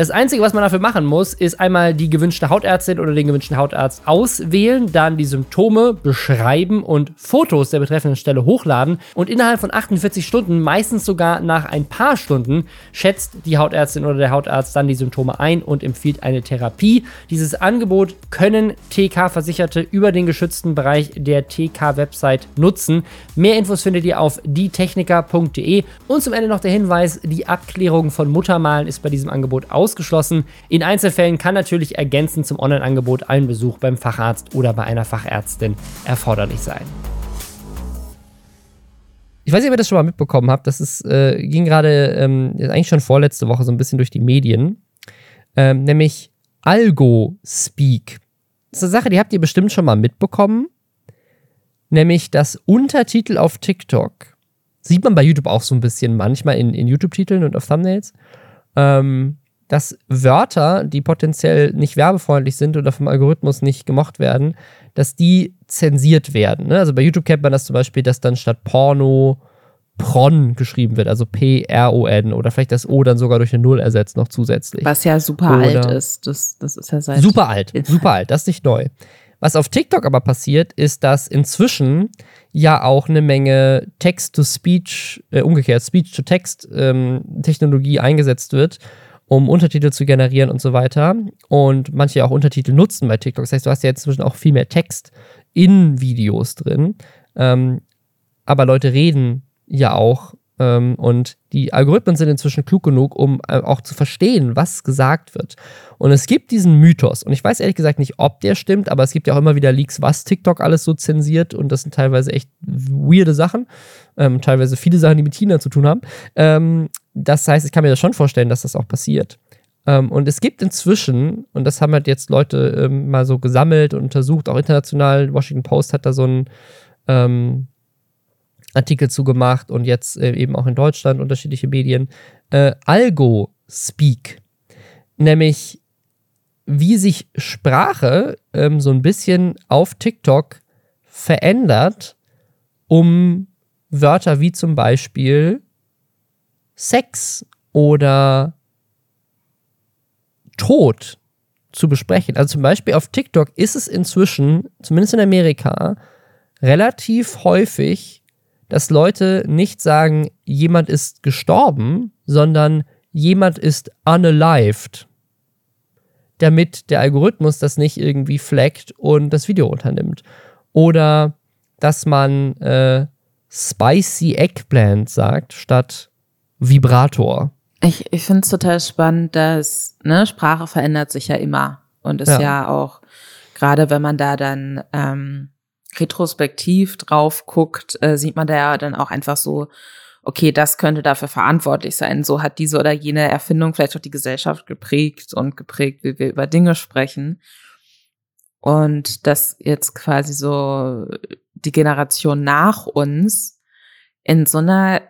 Das Einzige, was man dafür machen muss, ist einmal die gewünschte Hautärztin oder den gewünschten Hautarzt auswählen, dann die Symptome beschreiben und Fotos der betreffenden Stelle hochladen. Und innerhalb von 48 Stunden, meistens sogar nach ein paar Stunden, schätzt die Hautärztin oder der Hautarzt dann die Symptome ein und empfiehlt eine Therapie. Dieses Angebot können TK-Versicherte über den geschützten Bereich der TK-Website nutzen. Mehr Infos findet ihr auf dietechniker.de. Und zum Ende noch der Hinweis: Die Abklärung von Muttermalen ist bei diesem Angebot aus ausgeschlossen. In Einzelfällen kann natürlich ergänzend zum Online-Angebot ein Besuch beim Facharzt oder bei einer Fachärztin erforderlich sein. Ich weiß nicht, ob ihr das schon mal mitbekommen habt. Das ist, äh, ging gerade ähm, eigentlich schon vorletzte Woche so ein bisschen durch die Medien. Ähm, nämlich Algo Speak. Das ist eine Sache, die habt ihr bestimmt schon mal mitbekommen. Nämlich das Untertitel auf TikTok. Sieht man bei YouTube auch so ein bisschen manchmal in, in YouTube-Titeln und auf Thumbnails. Ähm, dass Wörter, die potenziell nicht werbefreundlich sind oder vom Algorithmus nicht gemocht werden, dass die zensiert werden. Ne? Also bei YouTube kennt man das zum Beispiel, dass dann statt Porno Pron geschrieben wird, also P-R-O-N oder vielleicht das O dann sogar durch eine Null ersetzt noch zusätzlich. Was ja super oder alt ist. Das, das ist ja seit. Super alt, super alt, das ist nicht neu. Was auf TikTok aber passiert, ist, dass inzwischen ja auch eine Menge Text-to-Speech, äh, umgekehrt Speech-to-Text-Technologie ähm, eingesetzt wird um Untertitel zu generieren und so weiter. Und manche auch Untertitel nutzen bei TikTok. Das heißt, du hast ja inzwischen auch viel mehr Text in Videos drin. Ähm, aber Leute reden ja auch. Ähm, und die Algorithmen sind inzwischen klug genug, um äh, auch zu verstehen, was gesagt wird. Und es gibt diesen Mythos. Und ich weiß ehrlich gesagt nicht, ob der stimmt, aber es gibt ja auch immer wieder Leaks, was TikTok alles so zensiert. Und das sind teilweise echt weirde Sachen. Ähm, teilweise viele Sachen, die mit China zu tun haben. Ähm, das heißt, ich kann mir das schon vorstellen, dass das auch passiert. Ähm, und es gibt inzwischen, und das haben halt jetzt Leute ähm, mal so gesammelt und untersucht, auch international, Washington Post hat da so ein, ähm, Artikel zugemacht und jetzt äh, eben auch in Deutschland unterschiedliche Medien. Äh, Algo Speak, nämlich wie sich Sprache ähm, so ein bisschen auf TikTok verändert, um Wörter wie zum Beispiel Sex oder Tod zu besprechen. Also zum Beispiel auf TikTok ist es inzwischen, zumindest in Amerika, relativ häufig, dass Leute nicht sagen, jemand ist gestorben, sondern jemand ist unalived. Damit der Algorithmus das nicht irgendwie flaggt und das Video unternimmt. Oder dass man äh, Spicy Eggplant sagt statt Vibrator. Ich, ich finde es total spannend, dass ne, Sprache verändert sich ja immer. Und ist ja, ja auch, gerade wenn man da dann ähm, retrospektiv drauf guckt, äh, sieht man da ja dann auch einfach so, okay, das könnte dafür verantwortlich sein. So hat diese oder jene Erfindung vielleicht auch die Gesellschaft geprägt und geprägt, wie wir über Dinge sprechen. Und dass jetzt quasi so die Generation nach uns in so einer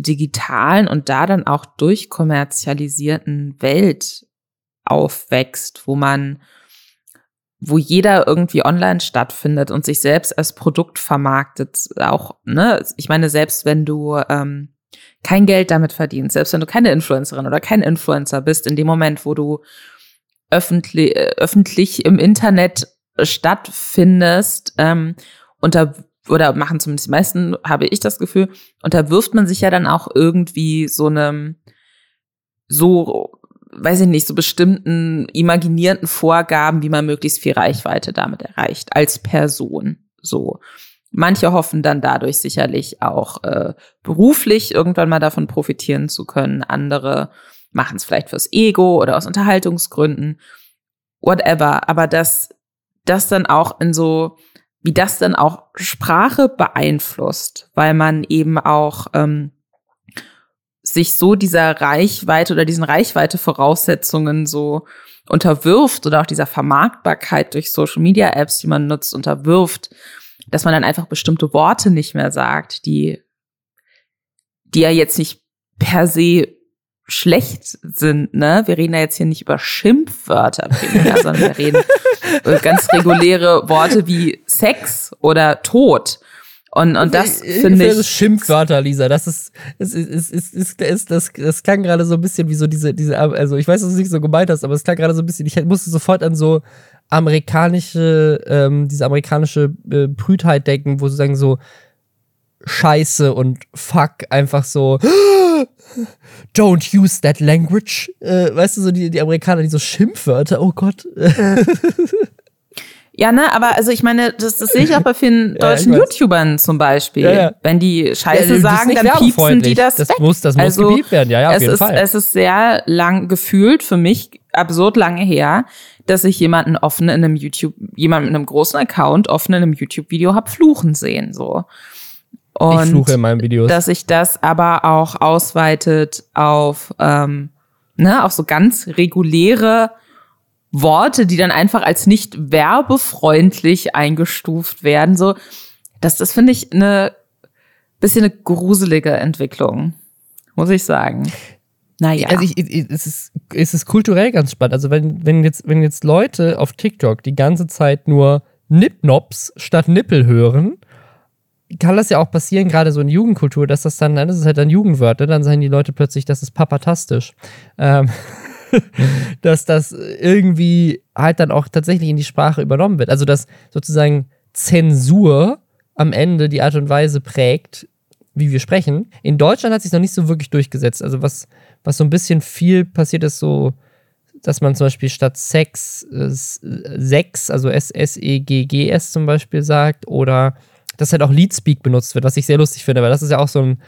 digitalen und da dann auch durchkommerzialisierten Welt aufwächst, wo man, wo jeder irgendwie online stattfindet und sich selbst als Produkt vermarktet, auch, ne, ich meine, selbst wenn du ähm, kein Geld damit verdienst, selbst wenn du keine Influencerin oder kein Influencer bist, in dem Moment, wo du öffentlich, äh, öffentlich im Internet stattfindest, ähm, unter oder machen zumindest die meisten, habe ich das Gefühl, unterwirft man sich ja dann auch irgendwie so einem, so, weiß ich nicht, so bestimmten imaginierten Vorgaben, wie man möglichst viel Reichweite damit erreicht, als Person. So. Manche hoffen dann dadurch sicherlich auch äh, beruflich irgendwann mal davon profitieren zu können. Andere machen es vielleicht fürs Ego oder aus Unterhaltungsgründen. Whatever. Aber dass das dann auch in so wie das dann auch Sprache beeinflusst, weil man eben auch ähm, sich so dieser Reichweite oder diesen Reichweite-Voraussetzungen so unterwirft oder auch dieser Vermarktbarkeit durch Social Media Apps, die man nutzt, unterwirft, dass man dann einfach bestimmte Worte nicht mehr sagt, die, die ja jetzt nicht per se schlecht sind, ne? Wir reden ja jetzt hier nicht über Schimpfwörter primär, sondern wir reden ganz reguläre Worte wie Sex oder Tod. Und, und das finde ich. Das Schimpfwörter, Lisa. Das ist, ist, ist, ist, ist, ist das, das klang gerade so ein bisschen wie so diese, diese, also ich weiß, dass du es nicht so gemeint hast, aber es klang gerade so ein bisschen, ich musste sofort an so amerikanische, ähm, diese amerikanische äh, Brütheit denken, wo sie sagen so, Scheiße und Fuck einfach so Don't use that language. Äh, weißt du, so die, die Amerikaner, die so Schimpfwörter, oh Gott. Ja, ne, aber also ich meine, das, das sehe ich auch bei vielen deutschen ja, YouTubern zum Beispiel. Ja, ja. Wenn die Scheiße sagen, dann piepsen die das. Das weg. muss, das muss also, gebiebt werden, ja, ja, auf jeden ist, Fall. Es ist sehr lang gefühlt für mich absurd lange her, dass ich jemanden offen in einem YouTube, jemanden mit einem großen Account offen in einem YouTube-Video hab fluchen sehen, so. Und ich fluche in meinen Videos. Dass sich das aber auch ausweitet auf, ähm, ne, auf so ganz reguläre Worte, die dann einfach als nicht werbefreundlich eingestuft werden. So, das, das finde ich eine bisschen eine gruselige Entwicklung, muss ich sagen. Naja. Also ich, ich, es, ist, es ist kulturell ganz spannend. Also wenn, wenn, jetzt, wenn jetzt Leute auf TikTok die ganze Zeit nur Nipnops statt Nippel hören kann das ja auch passieren, gerade so in Jugendkultur, dass das dann, das ist halt dann Jugendwörter, dann sagen die Leute plötzlich, das ist papatastisch. Ähm, dass das irgendwie halt dann auch tatsächlich in die Sprache übernommen wird. Also, dass sozusagen Zensur am Ende die Art und Weise prägt, wie wir sprechen. In Deutschland hat sich noch nicht so wirklich durchgesetzt. Also, was, was so ein bisschen viel passiert ist, so, dass man zum Beispiel statt Sex äh, Sex, also S-S-E-G-G-S zum Beispiel sagt, oder dass halt auch Leadspeak benutzt wird, was ich sehr lustig finde, weil das ist ja auch so ein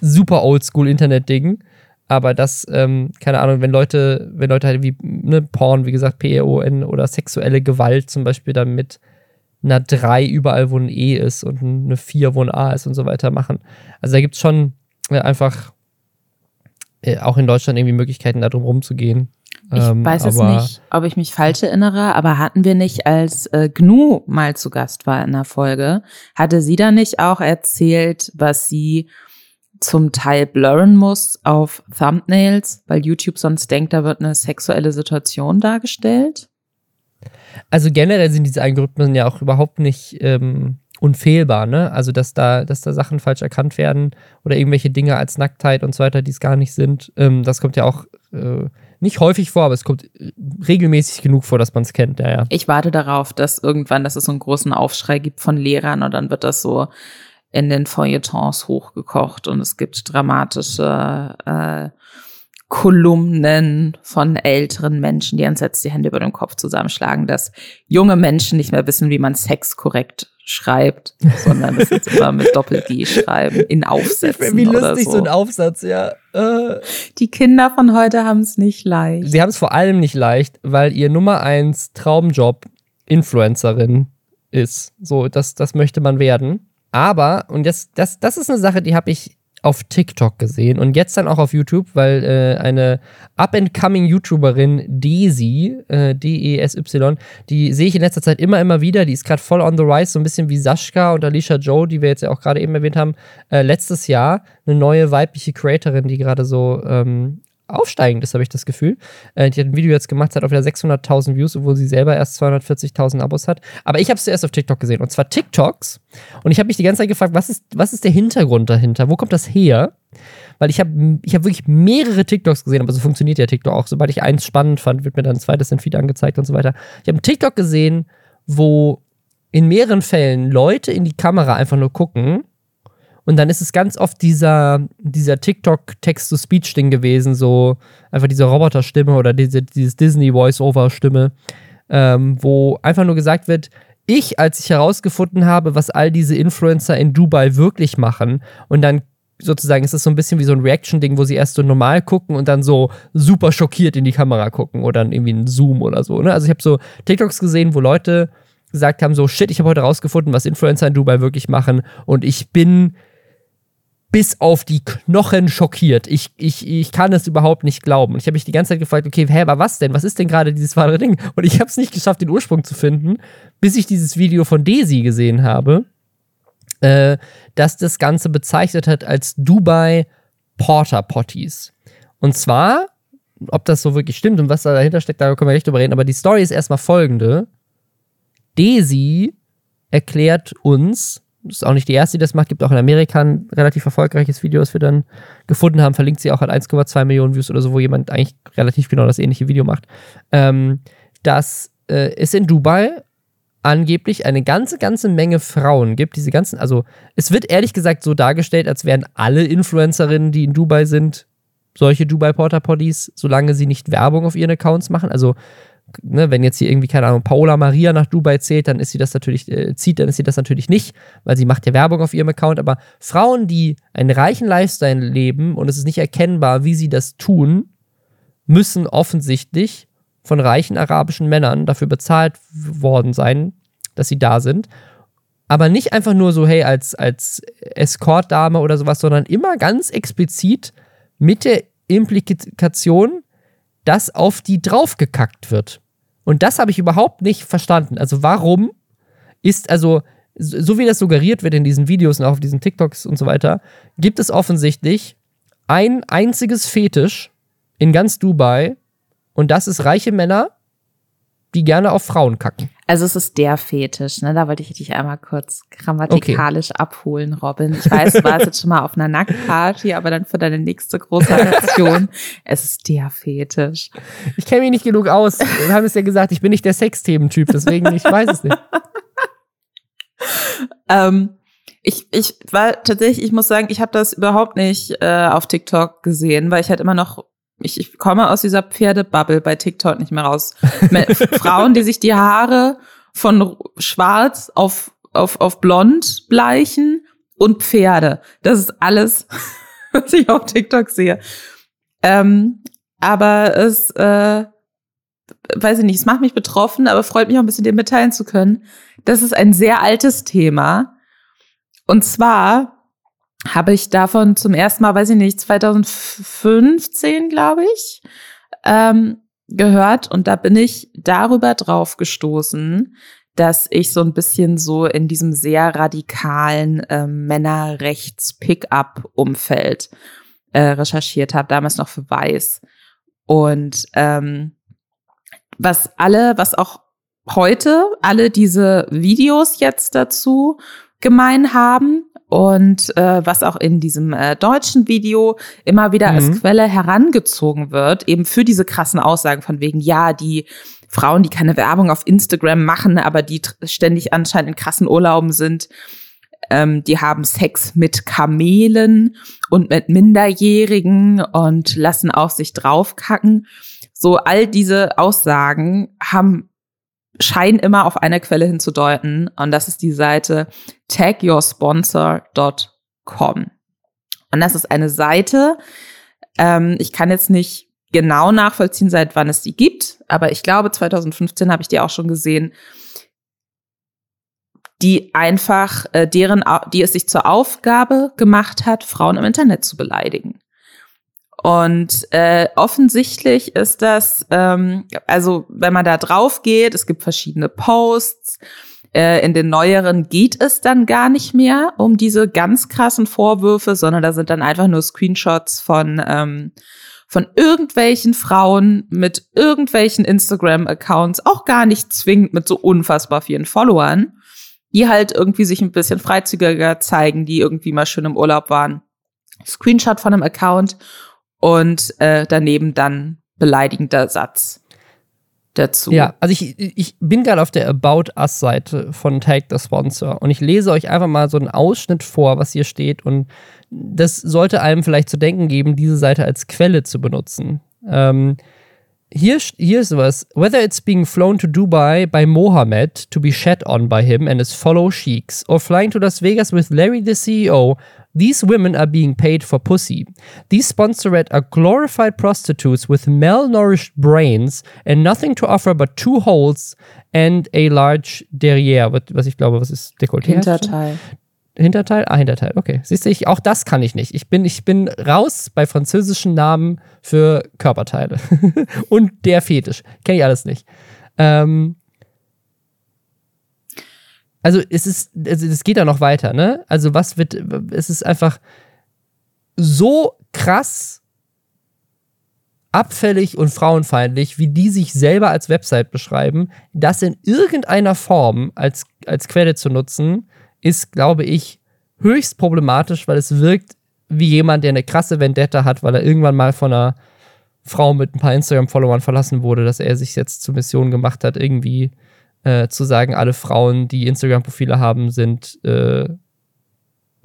super Oldschool-Internet-Ding. Aber das, ähm, keine Ahnung, wenn Leute, wenn Leute halt wie ne, Porn, wie gesagt, P-E-O-N oder sexuelle Gewalt zum Beispiel dann mit einer 3 überall, wo ein E ist und eine 4, wo ein A ist und so weiter machen. Also da gibt es schon äh, einfach äh, auch in Deutschland irgendwie Möglichkeiten, da drum rumzugehen. Ich ähm, weiß es nicht, ob ich mich falsch erinnere, aber hatten wir nicht, als äh, Gnu mal zu Gast war in der Folge, hatte sie da nicht auch erzählt, was sie zum Teil blurren muss auf Thumbnails, weil YouTube sonst denkt, da wird eine sexuelle Situation dargestellt? Also generell sind diese Algorithmen ja auch überhaupt nicht ähm, unfehlbar, ne? Also dass da, dass da Sachen falsch erkannt werden oder irgendwelche Dinge als Nacktheit und so weiter, die es gar nicht sind. Ähm, das kommt ja auch äh, nicht häufig vor, aber es kommt äh, regelmäßig genug vor, dass man es kennt, ja, ja. Ich warte darauf, dass irgendwann, dass es so einen großen Aufschrei gibt von Lehrern und dann wird das so in den Feuilletons hochgekocht und es gibt dramatische äh, Kolumnen von älteren Menschen, die entsetzt die Hände über den Kopf zusammenschlagen, dass junge Menschen nicht mehr wissen, wie man Sex korrekt schreibt, sondern das jetzt immer mit Doppel-G schreiben, in Aufsätzen. Wie lustig so. so. ein Aufsatz, ja. Äh. Die Kinder von heute haben es nicht leicht. Sie haben es vor allem nicht leicht, weil ihr Nummer eins Traumjob Influencerin ist. So, das, das möchte man werden. Aber, und das, das, das ist eine Sache, die habe ich auf TikTok gesehen und jetzt dann auch auf YouTube, weil äh, eine up-and-coming YouTuberin, Desi, äh, D-E-S-Y, die sehe ich in letzter Zeit immer, immer wieder. Die ist gerade voll on the rise, so ein bisschen wie Sascha und Alicia Joe, die wir jetzt ja auch gerade eben erwähnt haben. Äh, letztes Jahr eine neue weibliche Creatorin, die gerade so ähm, aufsteigend ist, habe ich das Gefühl. Äh, die hat ein Video jetzt gemacht, hat auf wieder 600.000 Views, obwohl sie selber erst 240.000 Abos hat. Aber ich habe es zuerst auf TikTok gesehen und zwar TikToks. Und ich habe mich die ganze Zeit gefragt, was ist, was ist der Hintergrund dahinter? Wo kommt das her? Weil ich habe ich hab wirklich mehrere TikToks gesehen, aber so funktioniert ja TikTok auch. Sobald ich eins spannend fand, wird mir dann ein zweites in Feed angezeigt und so weiter. Ich habe einen TikTok gesehen, wo in mehreren Fällen Leute in die Kamera einfach nur gucken und dann ist es ganz oft dieser, dieser TikTok-Text-to-Speech-Ding gewesen, so einfach diese Roboter-Stimme oder diese, dieses Disney-Voice-Over-Stimme, ähm, wo einfach nur gesagt wird, ich, als ich herausgefunden habe, was all diese Influencer in Dubai wirklich machen, und dann sozusagen ist es so ein bisschen wie so ein Reaction-Ding, wo sie erst so normal gucken und dann so super schockiert in die Kamera gucken oder dann irgendwie einen Zoom oder so. Ne? Also ich habe so TikToks gesehen, wo Leute gesagt haben, so shit, ich habe heute herausgefunden, was Influencer in Dubai wirklich machen und ich bin bis auf die Knochen schockiert. Ich, ich, ich kann es überhaupt nicht glauben. Und ich habe mich die ganze Zeit gefragt, okay, hä, aber was denn? Was ist denn gerade dieses wahre Ding? Und ich habe es nicht geschafft, den Ursprung zu finden, bis ich dieses Video von Daisy gesehen habe, äh, das das Ganze bezeichnet hat als Dubai Porter Potties. Und zwar, ob das so wirklich stimmt und was da dahinter steckt, da können wir nicht drüber reden, aber die Story ist erstmal folgende. Daisy erklärt uns, ist auch nicht die erste, die das macht. Gibt auch in Amerika ein relativ erfolgreiches Video, das wir dann gefunden haben. Verlinkt sie auch, hat 1,2 Millionen Views oder so, wo jemand eigentlich relativ genau das ähnliche Video macht. Ähm, dass äh, es in Dubai angeblich eine ganze, ganze Menge Frauen gibt. Diese ganzen, also es wird ehrlich gesagt so dargestellt, als wären alle Influencerinnen, die in Dubai sind, solche Dubai Porter Poddies, solange sie nicht Werbung auf ihren Accounts machen. Also ne, wenn jetzt hier irgendwie, keine Ahnung, Paola Maria nach Dubai zählt, dann ist sie das natürlich, äh, zieht, dann ist sie das natürlich nicht, weil sie macht ja Werbung auf ihrem Account. Aber Frauen, die einen reichen Lifestyle leben und es ist nicht erkennbar, wie sie das tun, müssen offensichtlich von reichen arabischen Männern dafür bezahlt worden sein, dass sie da sind. Aber nicht einfach nur so, hey, als, als Escort-Dame oder sowas, sondern immer ganz explizit mit der Implikation, dass auf die draufgekackt wird. Und das habe ich überhaupt nicht verstanden. Also warum ist, also, so wie das suggeriert wird in diesen Videos und auch auf diesen TikToks und so weiter, gibt es offensichtlich ein einziges Fetisch in ganz Dubai und das ist reiche Männer, die gerne auf Frauen kacken. Also es ist der Fetisch, ne? Da wollte ich dich einmal kurz grammatikalisch okay. abholen, Robin. Ich weiß, du warst jetzt schon mal auf einer Nacktparty, aber dann für deine nächste große Aktion. es ist der Fetisch. Ich kenne mich nicht genug aus. Wir haben es ja gesagt, ich bin nicht der Sexthementyp, deswegen ich weiß es nicht. ähm, ich, ich war tatsächlich, ich muss sagen, ich habe das überhaupt nicht äh, auf TikTok gesehen, weil ich halt immer noch ich, ich komme aus dieser Pferdebubble bei TikTok nicht mehr raus. Frauen, die sich die Haare von schwarz auf, auf, auf blond bleichen und Pferde. Das ist alles, was ich auf TikTok sehe. Ähm, aber es, äh, weiß ich nicht, es macht mich betroffen, aber freut mich auch ein bisschen, dir mitteilen zu können. Das ist ein sehr altes Thema. Und zwar habe ich davon zum ersten Mal, weiß ich nicht, 2015, glaube ich, ähm, gehört und da bin ich darüber drauf gestoßen, dass ich so ein bisschen so in diesem sehr radikalen äh, Männerrechts-Pickup-Umfeld äh, recherchiert habe, damals noch für Weiß. Und ähm, was alle, was auch heute alle diese Videos jetzt dazu gemein haben und äh, was auch in diesem äh, deutschen Video immer wieder mhm. als Quelle herangezogen wird, eben für diese krassen Aussagen von wegen, ja, die Frauen, die keine Werbung auf Instagram machen, aber die ständig anscheinend in krassen Urlauben sind, ähm, die haben Sex mit Kamelen und mit Minderjährigen und lassen auf sich draufkacken. So all diese Aussagen haben scheinen immer auf eine Quelle hinzudeuten und das ist die Seite tagyoursponsor.com. Und das ist eine Seite, ähm, ich kann jetzt nicht genau nachvollziehen, seit wann es die gibt, aber ich glaube 2015 habe ich die auch schon gesehen, die einfach äh, deren, die es sich zur Aufgabe gemacht hat, Frauen im Internet zu beleidigen. Und äh, offensichtlich ist das, ähm, also wenn man da drauf geht, es gibt verschiedene Posts. Äh, in den neueren geht es dann gar nicht mehr um diese ganz krassen Vorwürfe, sondern da sind dann einfach nur Screenshots von ähm, von irgendwelchen Frauen mit irgendwelchen Instagram-Accounts, auch gar nicht zwingend mit so unfassbar vielen Followern, die halt irgendwie sich ein bisschen freizügiger zeigen, die irgendwie mal schön im Urlaub waren. Screenshot von einem Account und äh, daneben dann beleidigender Satz dazu. Ja, also ich, ich bin gerade auf der About Us-Seite von Tag the Sponsor und ich lese euch einfach mal so einen Ausschnitt vor, was hier steht und das sollte einem vielleicht zu denken geben, diese Seite als Quelle zu benutzen. Ähm, hier, hier ist was. Whether it's being flown to Dubai by Mohammed to be shat on by him and his fellow sheiks, or flying to Las Vegas with Larry the CEO, these women are being paid for pussy. These sponsorette are glorified prostitutes with malnourished brains and nothing to offer but two holes and a large derrière, was ich glaube, was ist Dekolleté? Hinterteil. Hinterteil? Ah, Hinterteil, okay. Siehst du, ich, auch das kann ich nicht. Ich bin, ich bin raus bei französischen Namen für Körperteile. Und der Fetisch. Kenne ich alles nicht. Ähm, also es ist, also es geht ja noch weiter, ne? Also was wird, es ist einfach so krass abfällig und frauenfeindlich, wie die sich selber als Website beschreiben, das in irgendeiner Form als, als Quelle zu nutzen, ist, glaube ich, höchst problematisch, weil es wirkt wie jemand, der eine krasse Vendetta hat, weil er irgendwann mal von einer Frau mit ein paar Instagram-Followern verlassen wurde, dass er sich jetzt zur Mission gemacht hat, irgendwie äh, zu sagen, alle Frauen, die Instagram-Profile haben, sind äh,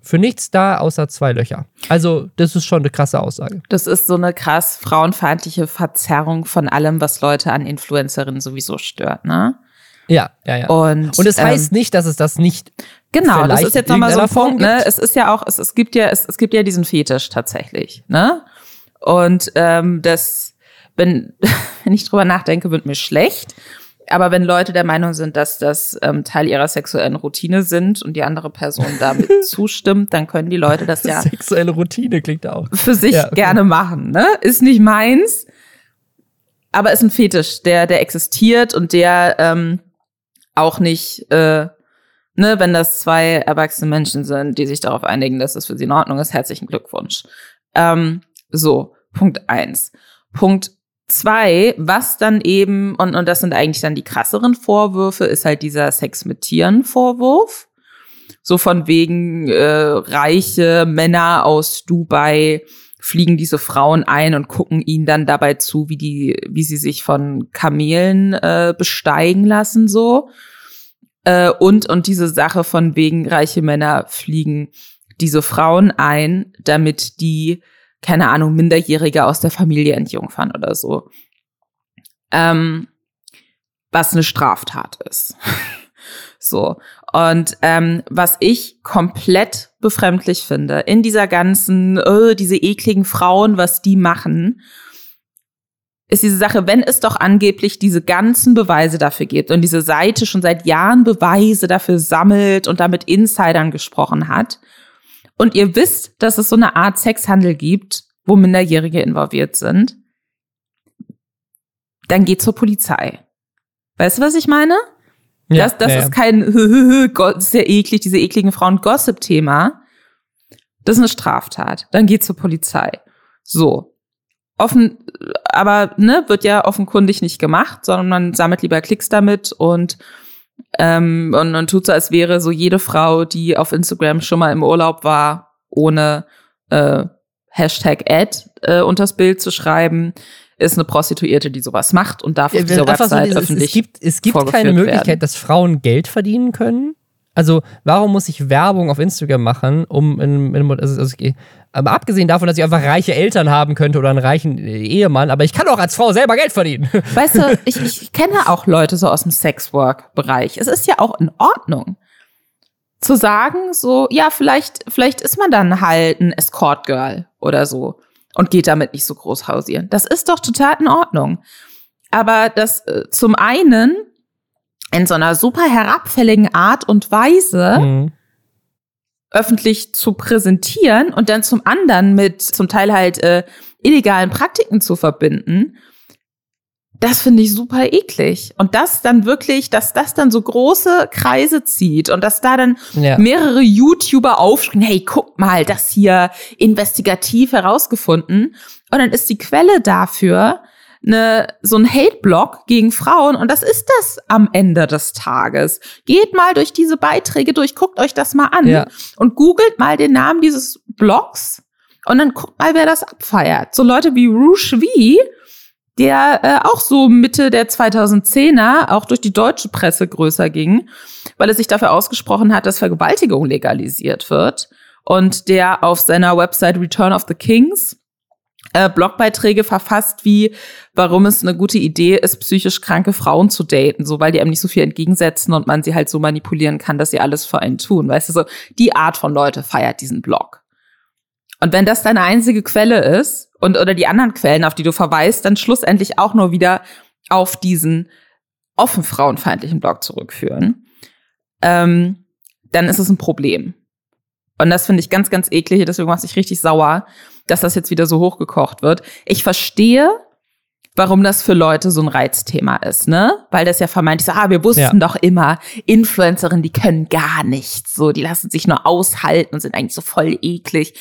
für nichts da, außer zwei Löcher. Also, das ist schon eine krasse Aussage. Das ist so eine krass frauenfeindliche Verzerrung von allem, was Leute an Influencerinnen sowieso stört, ne? Ja, ja, ja. Und, und es ähm, heißt nicht, dass es das nicht. Genau, das ist jetzt nochmal so ein Punkt, ne? Es ist ja auch, es, es gibt ja, es, es gibt ja diesen Fetisch tatsächlich, ne? Und ähm, das, wenn, wenn ich drüber nachdenke, wird mir schlecht. Aber wenn Leute der Meinung sind, dass das ähm, Teil ihrer sexuellen Routine sind und die andere Person damit zustimmt, dann können die Leute das ja sexuelle Routine klingt auch für sich ja, okay. gerne machen. Ne? Ist nicht meins, aber ist ein Fetisch, der der existiert und der ähm, auch nicht, äh, ne, wenn das zwei erwachsene Menschen sind, die sich darauf einigen, dass es für sie in Ordnung ist, herzlichen Glückwunsch. Ähm, so, Punkt eins. Punkt zwei, was dann eben, und, und das sind eigentlich dann die krasseren Vorwürfe, ist halt dieser Sex mit Tieren Vorwurf. So von wegen äh, reiche Männer aus Dubai fliegen diese Frauen ein und gucken ihnen dann dabei zu, wie die, wie sie sich von Kamelen äh, besteigen lassen, so. Äh, und, und diese Sache von wegen reiche Männer fliegen diese Frauen ein, damit die, keine Ahnung, Minderjährige aus der Familie entjungfern oder so. Ähm, was eine Straftat ist. so. Und ähm, was ich komplett befremdlich finde, in dieser ganzen, oh, diese ekligen Frauen, was die machen, ist diese Sache, wenn es doch angeblich diese ganzen Beweise dafür gibt und diese Seite schon seit Jahren Beweise dafür sammelt und damit Insidern gesprochen hat, und ihr wisst, dass es so eine Art Sexhandel gibt, wo Minderjährige involviert sind, dann geh zur Polizei. Weißt du, was ich meine? Ja, das das ja, ist kein Gott, ist sehr eklig, diese ekligen Frauen-Gossip-Thema. Das ist eine Straftat. Dann geh zur Polizei. So. Offen, aber ne, wird ja offenkundig nicht gemacht, sondern man sammelt lieber Klicks damit und ähm, und, und tut so, als wäre so jede Frau, die auf Instagram schon mal im Urlaub war, ohne äh, Hashtag Ad äh, unters Bild zu schreiben, ist eine Prostituierte, die sowas macht und darf auf dieser Einfach so Website dieses- öffentlich es gibt, es gibt keine Möglichkeit, werden. dass Frauen Geld verdienen können. Also, warum muss ich Werbung auf Instagram machen, um in, in also, also, aber abgesehen davon, dass ich einfach reiche Eltern haben könnte oder einen reichen äh, Ehemann, aber ich kann auch als Frau selber Geld verdienen. Weißt du, ich, ich kenne auch Leute so aus dem Sexwork-Bereich. Es ist ja auch in Ordnung zu sagen, so, ja, vielleicht, vielleicht ist man dann halt ein Escort-Girl oder so und geht damit nicht so groß hausieren. Das ist doch total in Ordnung. Aber das äh, zum einen in so einer super herabfälligen Art und Weise Mhm. öffentlich zu präsentieren und dann zum anderen mit zum Teil halt äh, illegalen Praktiken zu verbinden, das finde ich super eklig. Und das dann wirklich, dass das dann so große Kreise zieht und dass da dann Ja. mehrere YouTuber aufspringen, hey, guck mal, das hier investigativ herausgefunden. Und dann ist die Quelle dafür eine, so ein Hate-Blog gegen Frauen und das ist das am Ende des Tages. Geht mal durch diese Beiträge durch, guckt euch das mal an Ja. und googelt mal den Namen dieses Blogs und dann guckt mal, wer das abfeiert. So Leute wie Rouge V, der äh, auch so Mitte der 2010er auch durch die deutsche Presse größer ging, weil er sich dafür ausgesprochen hat, dass Vergewaltigung legalisiert wird und der auf seiner Website Return of the Kings äh, Blogbeiträge verfasst, wie warum es eine gute Idee ist, psychisch kranke Frauen zu daten, so weil die einem nicht so viel entgegensetzen und man sie halt so manipulieren kann, dass sie alles für einen tun. Weißt du, so die Art von Leute feiert diesen Blog. Und wenn das deine einzige Quelle ist und oder die anderen Quellen, auf die du verweist, dann schlussendlich auch nur wieder auf diesen offen frauenfeindlichen Blog zurückführen, ähm, dann ist es ein Problem. Und das finde ich ganz, ganz eklig. Deswegen macht ich richtig sauer, dass das jetzt wieder so hochgekocht wird. Ich verstehe, warum das für Leute so ein Reizthema ist, ne? Weil das ja vermeintlich so, ah, wir wussten Ja. doch immer, Influencerinnen, die können gar nichts. So, die lassen sich nur aushalten und sind eigentlich so voll eklig.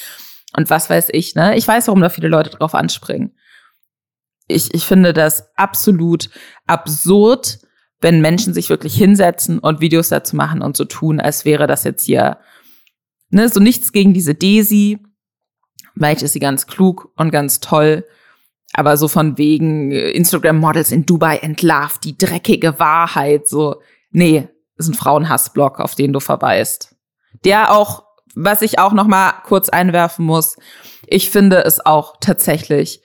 Und was weiß ich, ne? Ich weiß, warum da viele Leute drauf anspringen. Ich, ich finde das absolut absurd, wenn Menschen sich wirklich hinsetzen und Videos dazu machen und so tun, als wäre das jetzt hier, ne, so nichts gegen diese Desi. Vielleicht ist sie ganz klug und ganz toll. Aber so von wegen äh, Instagram-Models in Dubai entlarvt, die dreckige Wahrheit, so, nee, ist ein Frauenhassblog, auf den du verweist. Der auch, was ich auch noch mal kurz einwerfen muss, ich finde es auch tatsächlich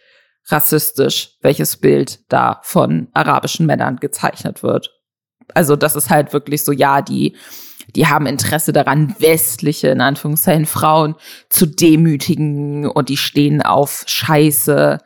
rassistisch, welches Bild da von arabischen Männern gezeichnet wird. Also das ist halt wirklich so, ja, die, die haben Interesse daran, westliche, in Anführungszeichen, Frauen zu demütigen und die stehen auf Scheiße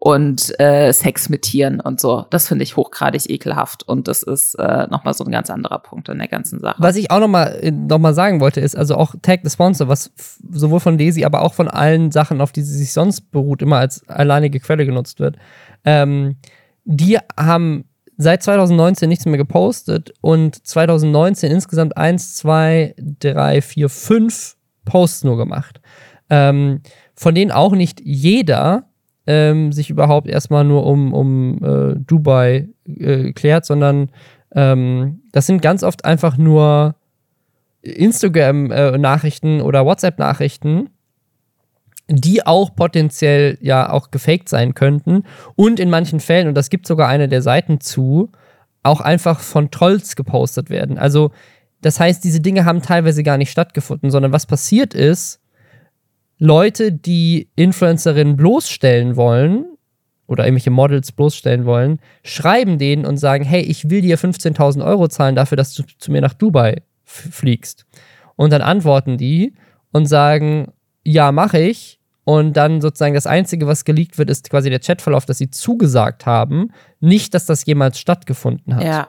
und äh, Sex mit Tieren und so. Das finde ich hochgradig ekelhaft und das ist äh, nochmal so ein ganz anderer Punkt in der ganzen Sache. Was ich auch nochmal noch mal sagen wollte, ist also auch Tag the Sponsor, was sowohl von Daisy, aber auch von allen Sachen, auf die sie sich sonst beruht, immer als alleinige Quelle genutzt wird. Ähm, die haben seit 2019 nichts mehr gepostet und 2019 insgesamt eins, zwei, drei, vier, fünf Posts nur gemacht. Ähm, von denen auch nicht jeder ähm, sich überhaupt erstmal nur um, um äh, Dubai äh, klärt, sondern ähm, das sind ganz oft einfach nur Instagram-Nachrichten oder WhatsApp-Nachrichten, die auch potenziell ja auch gefaked sein könnten und in manchen Fällen, und das gibt sogar eine der Seiten zu, auch einfach von Trolls gepostet werden. Also das heißt, diese Dinge haben teilweise gar nicht stattgefunden, sondern was passiert ist, Leute, die Influencerinnen bloßstellen wollen oder irgendwelche Models bloßstellen wollen, schreiben denen und sagen, hey, ich will dir 15.000 Euro zahlen dafür, dass du zu mir nach Dubai fliegst. Und dann antworten die und sagen, ja, mache ich. Und dann sozusagen das Einzige, was geleakt wird, ist quasi der Chatverlauf, dass sie zugesagt haben, nicht, dass das jemals stattgefunden hat. ja.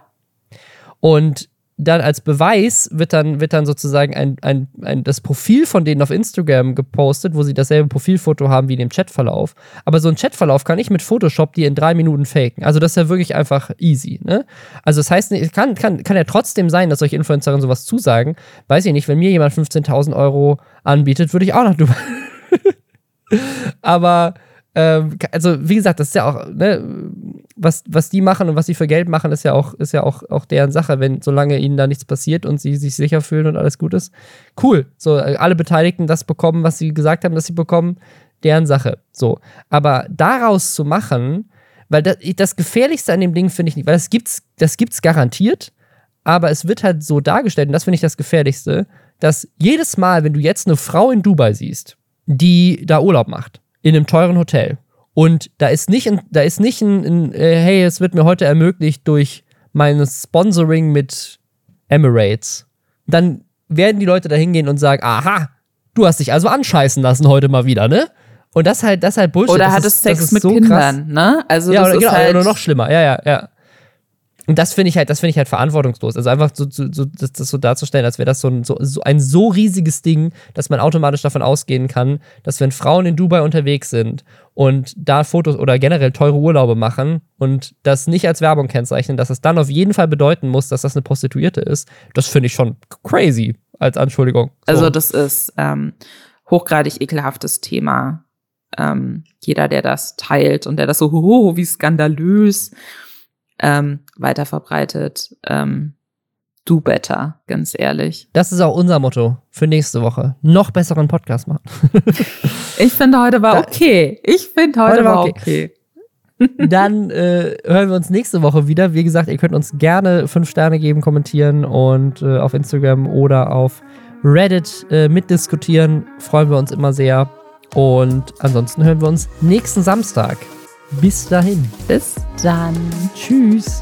Und dann als Beweis wird dann, wird dann sozusagen ein, ein, ein, das Profil von denen auf Instagram gepostet, wo sie dasselbe Profilfoto haben wie in dem Chatverlauf. Aber so ein Chatverlauf kann ich mit Photoshop die in drei Minuten faken. Also das ist ja wirklich einfach easy. Ne? Also das heißt, es kann, kann, kann ja trotzdem sein, dass solche Influencerinnen sowas zusagen. Weiß ich nicht, wenn mir jemand 15.000 Euro anbietet, würde ich auch noch drüber. Aber ähm, also wie gesagt, das ist ja auch, ne, was, was die machen und was sie für Geld machen, ist ja auch, ist ja auch, auch deren Sache, wenn, solange ihnen da nichts passiert und sie sich sicher fühlen und alles gut ist. Cool. So, alle Beteiligten das bekommen, was sie gesagt haben, dass sie bekommen, deren Sache. So. Aber daraus zu machen, weil das, das Gefährlichste an dem Ding finde ich nicht, weil das gibt's, das gibt's garantiert, aber es wird halt so dargestellt, und das finde ich das Gefährlichste, dass jedes Mal, wenn du jetzt eine Frau in Dubai siehst, die da Urlaub macht, in einem teuren Hotel, und da ist nicht, ein, da ist nicht ein, ein äh, hey, es wird mir heute ermöglicht durch mein Sponsoring mit Emirates. Dann werden die Leute da hingehen und sagen, aha, du hast dich also anscheißen lassen heute mal wieder, ne? Und das halt, das halt Bullshit. Oder das hattest ist, Sex mit so Kindern, krass. ne? Also ja, oder, genau, halt oder noch schlimmer, ja, ja, ja. Und das finde ich halt, das finde ich halt verantwortungslos. Also einfach so, so, so das, das, so darzustellen, als wäre das so ein, so, so ein so riesiges Ding, dass man automatisch davon ausgehen kann, dass wenn Frauen in Dubai unterwegs sind und da Fotos oder generell teure Urlaube machen und das nicht als Werbung kennzeichnen, dass es dann auf jeden Fall bedeuten muss, dass das eine Prostituierte ist, das finde ich schon crazy als Anschuldigung. So. Also das ist ähm, hochgradig ekelhaftes Thema. Ähm, jeder, der das teilt und der das so, hoho, wie skandalös ähm, weiter verbreitet. Ähm, do better, ganz ehrlich. Das ist auch unser Motto für nächste Woche. Noch besseren Podcast machen. ich finde, heute war okay. Ich finde, heute, heute, war okay. okay. Dann äh, hören wir uns nächste Woche wieder. Wie gesagt, ihr könnt uns gerne fünf Sterne geben, kommentieren und äh, auf Instagram oder auf Reddit äh, mitdiskutieren. Freuen wir uns immer sehr. Und ansonsten hören wir uns nächsten Samstag. Bis dahin. Bis dann. Tschüss.